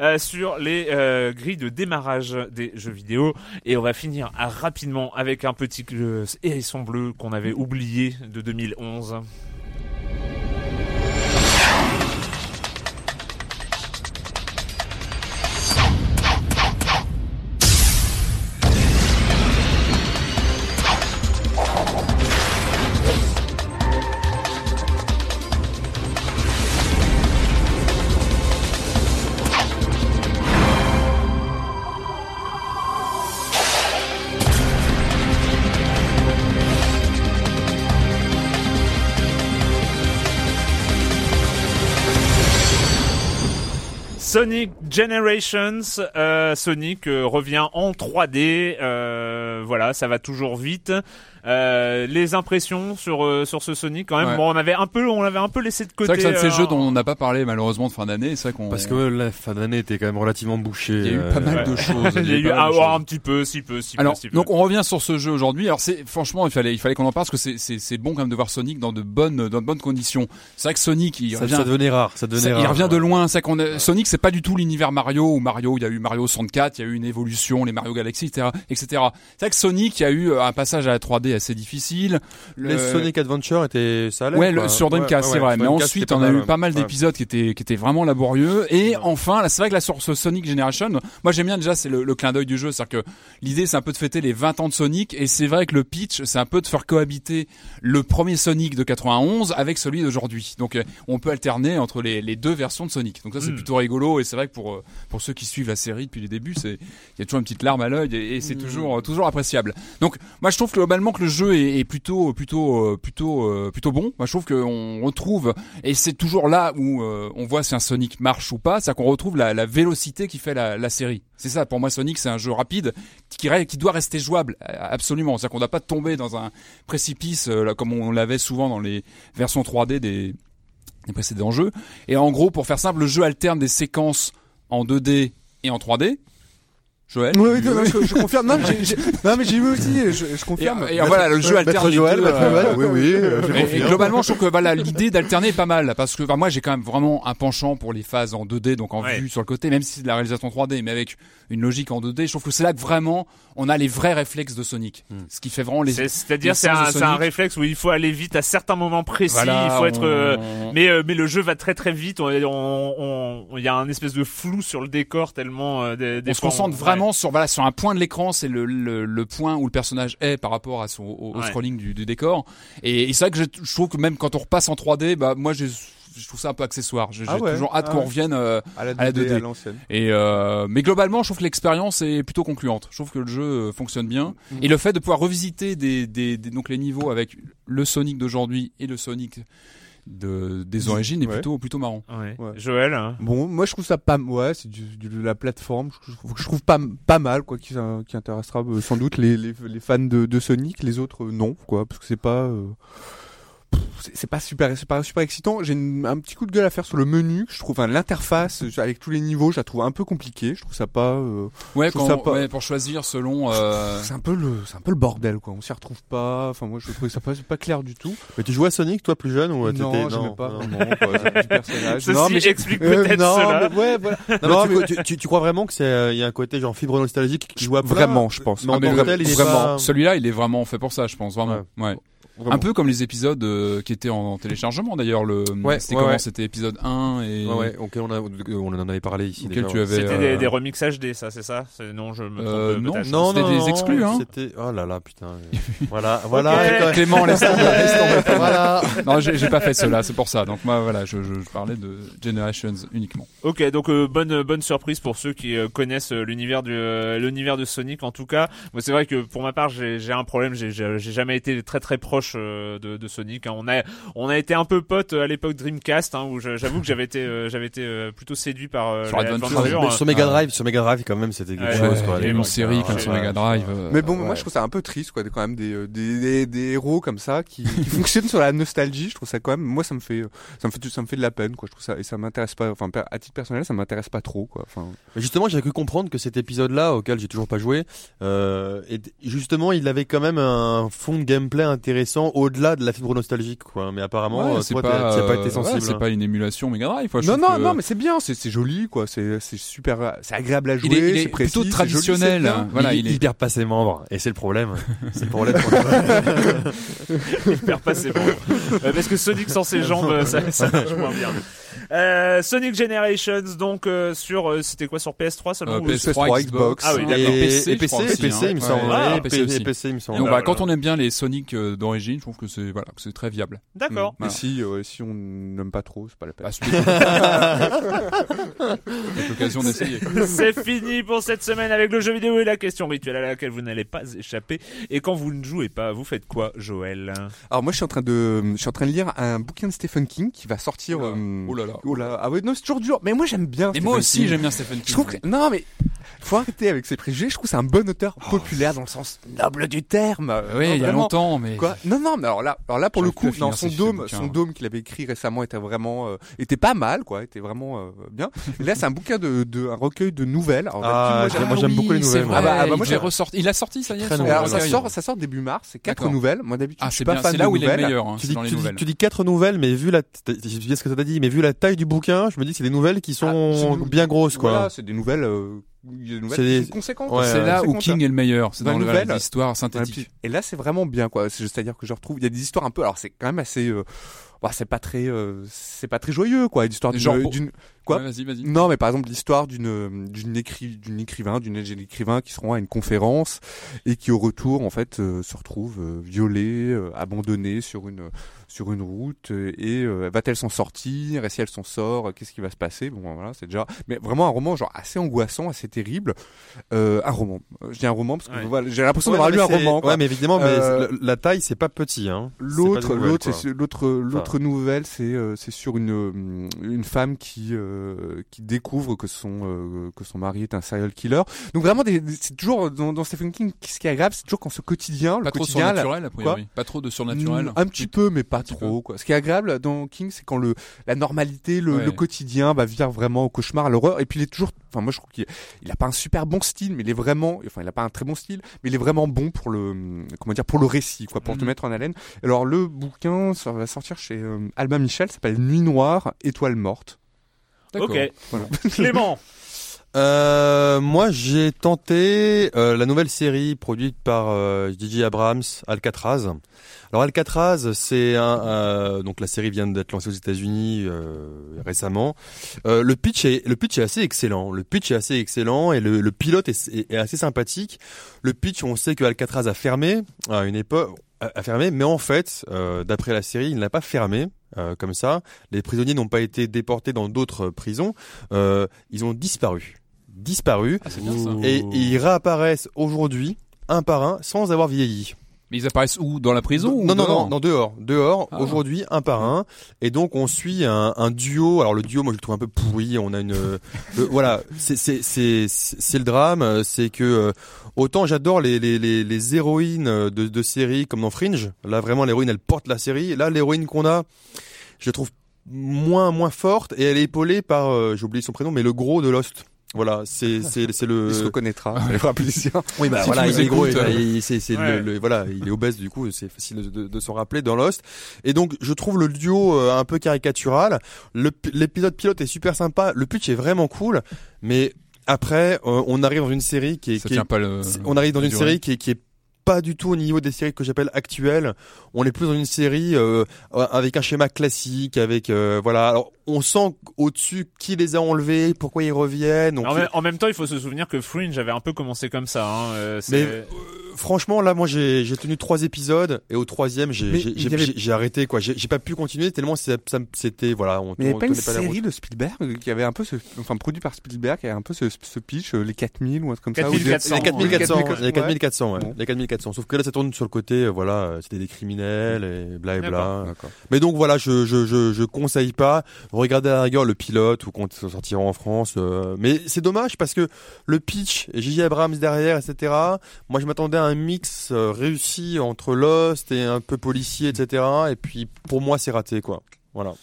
euh, sur les euh, grilles de démarrage des jeux vidéo. Et on va finir ah, rapidement avec un petit euh, hérisson bleu qu'on avait oublié de 2011. Пауза. Sonic Generations, euh, Sonic revient en 3D. euh, voilà, ça va toujours vite. Euh, les impressions sur euh, sur ce Sonic quand même. Ouais. Bon, on avait un peu on l'avait un peu laissé de C'est côté. vrai que c'est un de ces euh, jeux dont on n'a pas parlé malheureusement de fin d'année. C'est vrai qu'on. Parce que la fin d'année était quand même relativement bouchée. Il y a eu euh, pas mal ouais. de choses. Il y a eu mal ah, un petit peu, si peu, si Alors, peu, si peu. donc on revient sur ce jeu aujourd'hui. Alors c'est franchement, il fallait, il fallait qu'on en parle parce que c'est, c'est, c'est bon quand même de voir Sonic dans de bonnes, dans de bonnes conditions. C'est vrai que Sonic, il ça, revient, ça devenait rare. Ça devenait ça- rare. il revient de loin. C'est qu'on a- Sonic, c'est pas du tout l'univers Mario où Mario, il y a eu Mario 64, il y a eu une évolution, les Mario Galaxy, etc., etc. C'est vrai que Sonic, il y a eu un passage à la 3D assez difficile. Le- Les Sonic Adventure étaient ça allait, Ouais, le- sur Dreamcast, Ouais, c'est ouais, vrai. Mais ensuite, on a eu pas mal d'épisodes qui étaient qui étaient vraiment laborieux. Et enfin, c'est vrai que là sur ce Sonic Generation, moi j'aime bien déjà c'est le, le clin d'œil du jeu, c'est-à-dire que l'idée c'est un peu de fêter les 20 ans de Sonic, et c'est vrai que le pitch c'est un peu de faire cohabiter le premier Sonic de 91 avec celui d'aujourd'hui. Donc euh, on peut alterner entre les, les deux versions de Sonic. Donc ça c'est Mm. plutôt rigolo, et c'est vrai que pour euh, pour ceux qui suivent la série depuis les débuts, c'est il y a toujours une petite larme à l'œil, et, et c'est toujours euh, toujours appréciable. Donc moi je trouve que globalement que le jeu est, est plutôt plutôt euh, plutôt euh, plutôt bon. Moi je trouve qu'on retrouve et c'est toujours là où euh, on voit si un Sonic marche ou pas, c'est qu'on retrouve la, la vélocité qui fait la, la série. C'est ça pour moi Sonic c'est un jeu rapide qui doit rester jouable absolument. C'est-à-dire qu'on ne doit pas tomber dans un précipice là, comme on l'avait souvent dans les versions 3D des des précédents jeux. Et en gros pour faire simple, le jeu alterne des séquences en 2D et en 3D. Joël Oui, oui, non, je, je confirme. Non, mais j'ai- non, mais j'ai vu aussi. Je, je confirme. Et, et voilà, le jeu alterne Joël, Maître euh, Joël, oui, oui, euh, je et- et, confirme. globalement, je trouve que voilà l'idée d'alterner est pas mal parce que enfin, moi j'ai quand même vraiment un penchant pour les phases en 2D, donc en Ouais. vue sur le côté, même si c'est de la réalisation 3D, mais avec une logique en 2D. Je trouve que c'est là que vraiment on a les vrais réflexes de Sonic, ce qui fait vraiment les. C'est- C'est-à-dire, c'est un, réflexe où il faut aller vite à certains moments précis. Voilà, il faut être, on- euh, mais euh, mais le jeu va très très vite. On- on- on- Il y a un espèce de flou sur le décor tellement euh, des, des on se concentre ouais. Vraiment sur voilà sur un point de l'écran, c'est le, le, le point où le personnage est par rapport à son au, au Ouais. scrolling du, du décor. Et, et c'est vrai que je, je trouve que même quand on repasse en 3D, bah moi j'ai je trouve ça un peu accessoire. J'ai Ah ouais, toujours hâte ah qu'on ouais. revienne euh, à la à la 2D, 2D. à l'ancienne. Et euh, mais globalement, je trouve que l'expérience est plutôt concluante. Je trouve que le jeu euh, fonctionne bien Mm. et le fait de pouvoir revisiter des, des, des- donc les niveaux avec le Sonic d'aujourd'hui et le Sonic de, des origines est plutôt plutôt marrant. Ouais. Ouais. Joël. hein. Bon, moi je trouve ça pas, ouais, c'est du, du- de la plateforme. Je, je trouve- je trouve pas, pas mal, quoi, qui, qui intéressera euh, sans doute les, les, les fans de, de Sonic, les autres euh, non, quoi, parce que c'est pas, euh, c'est pas super, c'est pas super excitant. J'ai un petit coup de gueule à faire sur le menu. Je trouve, enfin, l'interface avec tous les niveaux, je la trouve un peu compliquée. Je trouve ça pas. euh, Ouais, je trouve quand, ça pas- ouais, pour choisir selon. euh, C'est un peu le, c'est un peu le bordel, quoi. On s'y retrouve pas. Enfin, moi, je trouvais ça pas, pas clair du tout. Mais tu jouais à Sonic, toi, plus jeune ou non, j'aimais pas non. quoi, du personnage. Ceci non, mais j'ai- explique euh, peut-être non, cela. mais ouais, voilà. Non, Non, mais mais- tu, tu, tu crois vraiment que c'est euh, il y a un côté genre fibre nostalgique qui joue à plein Vraiment, je pense. Mais en Ah, mais il est vraiment. pas- Celui-là, il est vraiment fait pour ça, je pense vraiment. Ouais. Vraiment. Un peu comme les épisodes euh, qui étaient en téléchargement d'ailleurs. Le Ouais, c'était ouais, comment? ouais. C'était épisode 1 et. Ouais, ouais, auquel on, a, on en avait parlé ici. Déjà, tu avais, C'était euh, des, des remix HD, ça, c'est ça? Non, je me Euh, non. Non, C'était non, des non, exclus, hein. C'était, oh là là, putain. voilà, voilà. Clément, laisse tomber. Voilà. Non, j'ai j'ai pas fait cela, c'est pour ça. Donc moi, voilà, je, je, je parlais de Generations uniquement. Ok, donc euh, bonne bonne surprise pour ceux qui euh, connaissent euh, l'univers du euh, l'univers de Sonic. En tout cas, moi c'est vrai que pour ma part j'ai j'ai un problème. J'ai j'ai jamais été très très proche euh, de, de Sonic. hein. On a on a été un peu potes euh, à l'époque Dreamcast, hein, où j'avoue que j'avais été euh, j'avais été euh, plutôt séduit par euh, Sur Adventure. Mais hein. sur Mega Drive, sur Mega Drive quand même, c'était quelque Ouais, chose. ouais, quoi. ouais, Il y a eu bon, une série comme sur Mega Drive. euh, Mais bon, ouais. moi je trouve ça un peu triste, quoi, quand même des, des, des, des héros comme ça qui, qui fonctionnent sur la nostalgie. Je trouve ça quand même, moi ça me fait, ça me fait, ça me fait de la peine, quoi. Je trouve ça et ça m'intéresse pas. Enfin, à titre personnel, ça m'intéresse pas trop, quoi. Enfin, Justement, j'avais cru comprendre que cet épisode-là, auquel j'ai toujours pas joué, euh, est- justement, il avait quand même un fond de gameplay intéressant au-delà de la fibre nostalgique, quoi. Mais apparemment, Ouais, c'est toi, pas, t'as t'as pas été sensible. ouais, c'est hein. pas une émulation Mega Drive. quoi. Je non, non, que- non, mais c'est bien, c'est c'est joli, quoi. C'est c'est super, c'est agréable à jouer, Il est, il est c'est précis, plutôt traditionnel. joli, bien. voilà, il, il est. il perd pas ses membres, et c'est le problème. c'est le problème. Il perd pas ses membres. Euh, parce que Sonic sans ses jambes, ça, ça marche moins bien. Euh, Sonic Generations, donc euh, sur, euh, c'était quoi sur PS3 seulement Euh, ou- PS3, Xbox. Ah oui, d'accord. et, PC, et je PC, crois et aussi, PC, hein. il me semble. Ah, et PC P- aussi. et PC, il me semble. Donc, Ah, bah, quand on aime bien les Sonic euh, d'origine, je trouve que c'est voilà, que c'est très viable. D'accord. Mm. Et si, euh, si on n'aime pas trop, c'est pas la peine. Bah, c'est peut-être l'occasion d'essayer. C'est fini pour cette semaine avec le jeu vidéo et la question rituelle à laquelle vous n'allez pas échapper. Et quand vous ne jouez pas, vous faites quoi, Joël? Alors moi, je suis en train de, je suis en train de lire un bouquin de Stephen King qui va sortir. Euh, Oula. Là là. Oh là, ah ouais, non, c'est toujours dur. Mais moi, j'aime bien. Mais Stephen moi aussi, King. j'aime bien Stephen Je trouve King. que, non, mais faut arrêter avec ses préjugés. Je trouve que c'est un bon auteur populaire dans le sens noble du terme. Oh. Oui, Non, il y a vraiment. longtemps, mais Quoi Non, non, mais alors là, alors là pour le coup, non, son dôme, son dôme qu'il avait écrit récemment était vraiment, euh, était pas mal, quoi, était vraiment euh, bien. Et là, c'est un bouquin de, de, un recueil de nouvelles. Alors, Ah, d'habitude, moi, j'aime oui, beaucoup les c'est nouvelles, vrai, moi. Ah bah, ah bah, moi, il, ressorti- il a sorti, ça y est, son. Alors ça sort, ça sort début mars. C'est quatre nouvelles. Moi d'habitude, Ah, je suis c'est pas bien, fan c'est de là où il est le nouvelles. meilleur, hein, Tu c'est dis, tu, dis, nouvelles. tu dis quatre nouvelles, mais vu la, ce que t'as dit, mais vu la taille du bouquin, je me dis que c'est des nouvelles qui sont Ah, des- bien grosses, quoi. C'est des nouvelles, qui sont conséquentes. Ouais, C'est là où. King est le meilleur, c'est Dans dans les histoires synthétiques. Et là, c'est vraiment bien, quoi. C'est- C'est-à-dire que je retrouve, il y a des histoires un peu, alors c'est quand même assez, euh, bah, c'est pas très, euh, c'est pas très joyeux, quoi. L'histoire d'une, quoi. Ouais, Vas-y, vas-y. Non, mais par exemple l'histoire d'une d'une écri d'une écrivain, d'une écrivain qui se rend à une conférence et qui au retour en fait euh, se retrouve euh, violée, euh, abandonnée sur une sur une route et euh, va-t-elle s'en sortir? Et si elle s'en sort, qu'est-ce qui va se passer? Bon voilà, c'est déjà mais vraiment un roman genre assez angoissant, assez terrible. Euh, un roman. Je dis un roman parce que Ouais. voilà, j'ai l'impression Ouais, d'avoir lu un roman. quoi. Ouais, mais évidemment, mais Euh, la, taille, c'est pas petit, hein. L'autre, l'autre, l'autre, l'autre nouvelle, c'est euh, c'est sur une une femme qui euh, qui découvre que son euh, que son mari est un serial killer. Donc vraiment, des, des- c'est toujours dans, dans Stephen King, ce qui est agréable, c'est toujours quand ce quotidien, le Pas trop quotidien, la- surnaturel, a priori. Pas trop de surnaturel. Un petit peu, mais pas trop. Quoi. Ce qui est agréable dans King, c'est quand le la normalité, le, Ouais. le quotidien, va vire vraiment au cauchemar, à l'horreur. Et puis il est toujours. Enfin, moi je trouve qu'il il a pas un super bon style, mais il est vraiment. Enfin, il a pas un très bon style, mais il est vraiment bon pour le comment dire pour le récit, quoi, pour te Mhm. mettre en haleine. Alors le bouquin, ça va sortir chez euh, Albin Michel, s'appelle Nuit noire, étoile morte. Ok. Voilà. Clément. Euh, moi, j'ai tenté euh, la nouvelle série produite par euh, J.J. Abrams, Alcatraz. Alors Alcatraz, c'est un euh, donc la série vient d'être lancée aux États-Unis euh, récemment. Euh, le pitch est le pitch est assez excellent. Le pitch est assez excellent et le, le pilote est, est- est assez sympathique. Le pitch, on sait que Alcatraz a fermé à une époque a fermé, mais en fait, euh, d'après la série, il n'a pas fermé euh, comme ça. Les prisonniers n'ont pas été déportés dans d'autres prisons. Euh, ils ont disparu, disparu, Ah, bien et ils réapparaissent aujourd'hui un par un sans avoir vieilli. Mais ils apparaissent où? Dans la prison ou Non, non, non, non, dehors, dehors, Ah. aujourd'hui, un par un. Et donc, on suit un, un duo. Alors, le duo, moi, je le trouve un peu pourri. On a une, euh, le- voilà, c'est, c'est, c'est, c'est le drame. euh, C'est que, euh, autant j'adore les, les, les, les héroïnes euh, de, de séries comme dans Fringe. Là, vraiment, l'héroïne, elle porte la série. Là, l'héroïne qu'on a, je la trouve moins, moins forte. Et elle est épaulée par, euh, j'ai oublié son prénom, mais le gros de Lost. Voilà, c'est, c'est, c'est le. Il se reconnaîtra, ça lui fera plaisir. Oui, bah Si voilà, il est gros, il- il- c'est, c'est Ouais. le, le- voilà, il est obèse du coup, c'est facile de, de, de s'en rappeler dans Lost. Et donc, je trouve le duo euh, un peu caricatural. L'épisode pilote est super sympa, le pitch est vraiment cool, mais après, euh, on arrive dans une série qui est, qui est- pas le. on arrive dans une durée. série qui est, qui est pas du tout au niveau des séries que j'appelle actuelles. On est plus dans une série euh, avec un schéma classique, avec euh, voilà. Alors, on sent au-dessus qui les a enlevés, pourquoi ils reviennent. Donc, En même, en même temps, il faut se souvenir que Fringe avait un peu commencé comme ça. Hein. euh, Mais, euh, franchement, là, moi, j'ai j'ai tenu trois épisodes et au troisième, j'ai avait- j'ai- j'ai arrêté quoi. J'ai j'ai pas pu continuer tellement c'est- ça me- c'était voilà. On, Mais il n'y on avait pas une série de Spielberg qui avait un peu ce, enfin produit par Spielberg, qui avait un peu ce, ce pitch, euh, les 4000 ou un truc comme ça. ou des- 4400. Il y a 4400, il y a ouais. 4400, ouais. Bon. Il y a 4400. Sauf que là, ça tourne sur le côté, euh, voilà, euh, c'était des criminels et bla et bla. Mais donc voilà, je je je je conseille pas. Regardez à la rigueur le pilote ou quand ça sortira en France. euh, mais c'est dommage parce que le pitch, J.J. Abrams derrière, etc. Moi, je m'attendais à un mix euh, réussi entre Lost et un peu policier, etc. Et puis pour moi, c'est raté, quoi. Voilà.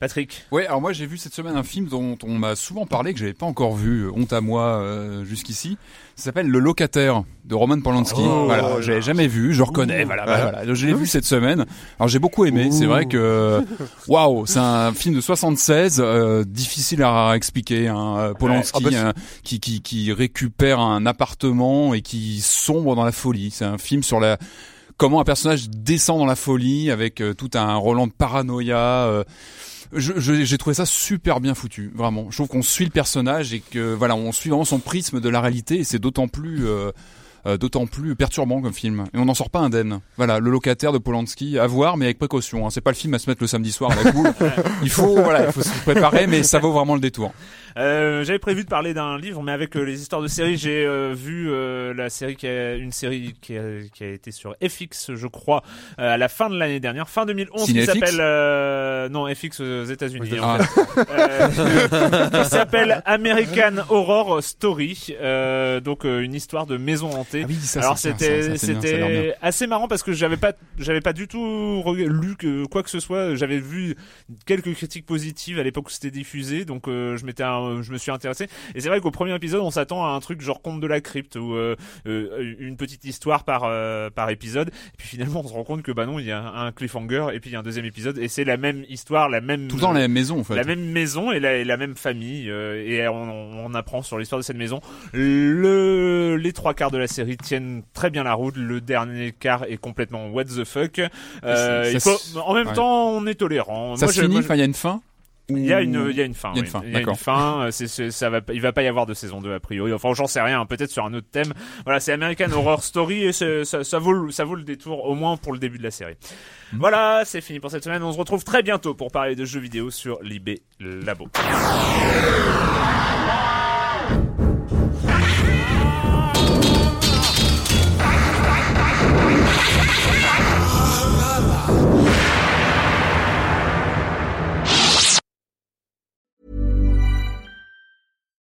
Patrick. Ouais, alors moi j'ai vu cette semaine un film dont on m'a souvent parlé que j'avais pas encore vu, euh, honte à moi euh, jusqu'ici. Ça s'appelle Le Locataire de Roman Polanski. Oh voilà, là j'avais jamais vu, je reconnais. Voilà, voilà, voilà. Donc, Je l'ai vu cette semaine. Alors j'ai beaucoup aimé. C'est vrai que waouh, c'est un film de 76, euh, difficile à expliquer. Hein. Euh, Polanski Ouais. Ah bah, euh, qui, qui qui récupère un appartement et qui sombre dans la folie. C'est un film sur la comment un personnage descend dans la folie avec euh, tout un Roland de paranoïa. Je- je- j'ai trouvé ça super bien foutu, vraiment. Je trouve qu'on suit le personnage et que voilà, on suit vraiment son prisme de la réalité et c'est d'autant plus euh, euh, d'autant plus perturbant comme film. Et on n'en sort pas indemne. Voilà, le locataire de Polanski, à voir mais avec précaution. Hein. C'est pas le film à se mettre le samedi soir à la cool. il faut voilà, il faut se préparer, mais ça vaut vraiment le détour. Euh, J'avais prévu de parler d'un livre, mais avec euh, les histoires de séries, j'ai euh, vu euh, la série qui a, une série qui a, qui a été sur FX, je crois, euh, à la fin de l'année dernière, fin 2011, qui Cinéfix s'appelle euh, non FX aux États-Unis. Oui, en fait. Euh, qui s'appelle American Horror Story, euh, donc une histoire de maison hantée. Ah oui, ça, Alors c'était c'était assez marrant parce que j'avais pas j'avais pas du tout lu que quoi que ce soit. J'avais vu quelques critiques positives à l'époque où c'était diffusé, donc euh, je m'étais un- je me suis intéressé. Et c'est vrai qu'au premier épisode, on s'attend à un truc genre conte de la crypte ou euh, euh, une petite histoire par euh, par épisode. Et puis finalement, on se rend compte que bah non, il y a un cliffhanger et puis il y a un deuxième épisode et c'est la même histoire, la même Tout le temps la même maison, en fait. la même maison et la, et la même famille euh, et on, on apprend sur l'histoire de cette maison. Le, les trois quarts de la série tiennent très bien la route. Le dernier quart est complètement what the fuck. Euh, Ça il faut- se- en même ouais. temps, on est tolérant. Ça Moi, se je- finit, enfin, il y a une fin il y a une, il y a une fin. Il y a une oui. fin, Il y a une d'accord. fin. euh, ça va, il va pas y avoir de saison 2 a priori. Enfin, j'en sais rien. Peut-être sur un autre thème. Voilà, c'est American Horror Story et ça, ça vaut, le- ça vaut le détour au moins pour le début de la série. Mhm. Voilà, c'est fini pour cette semaine. On se retrouve très bientôt pour parler de jeux vidéo sur l'IB Labo.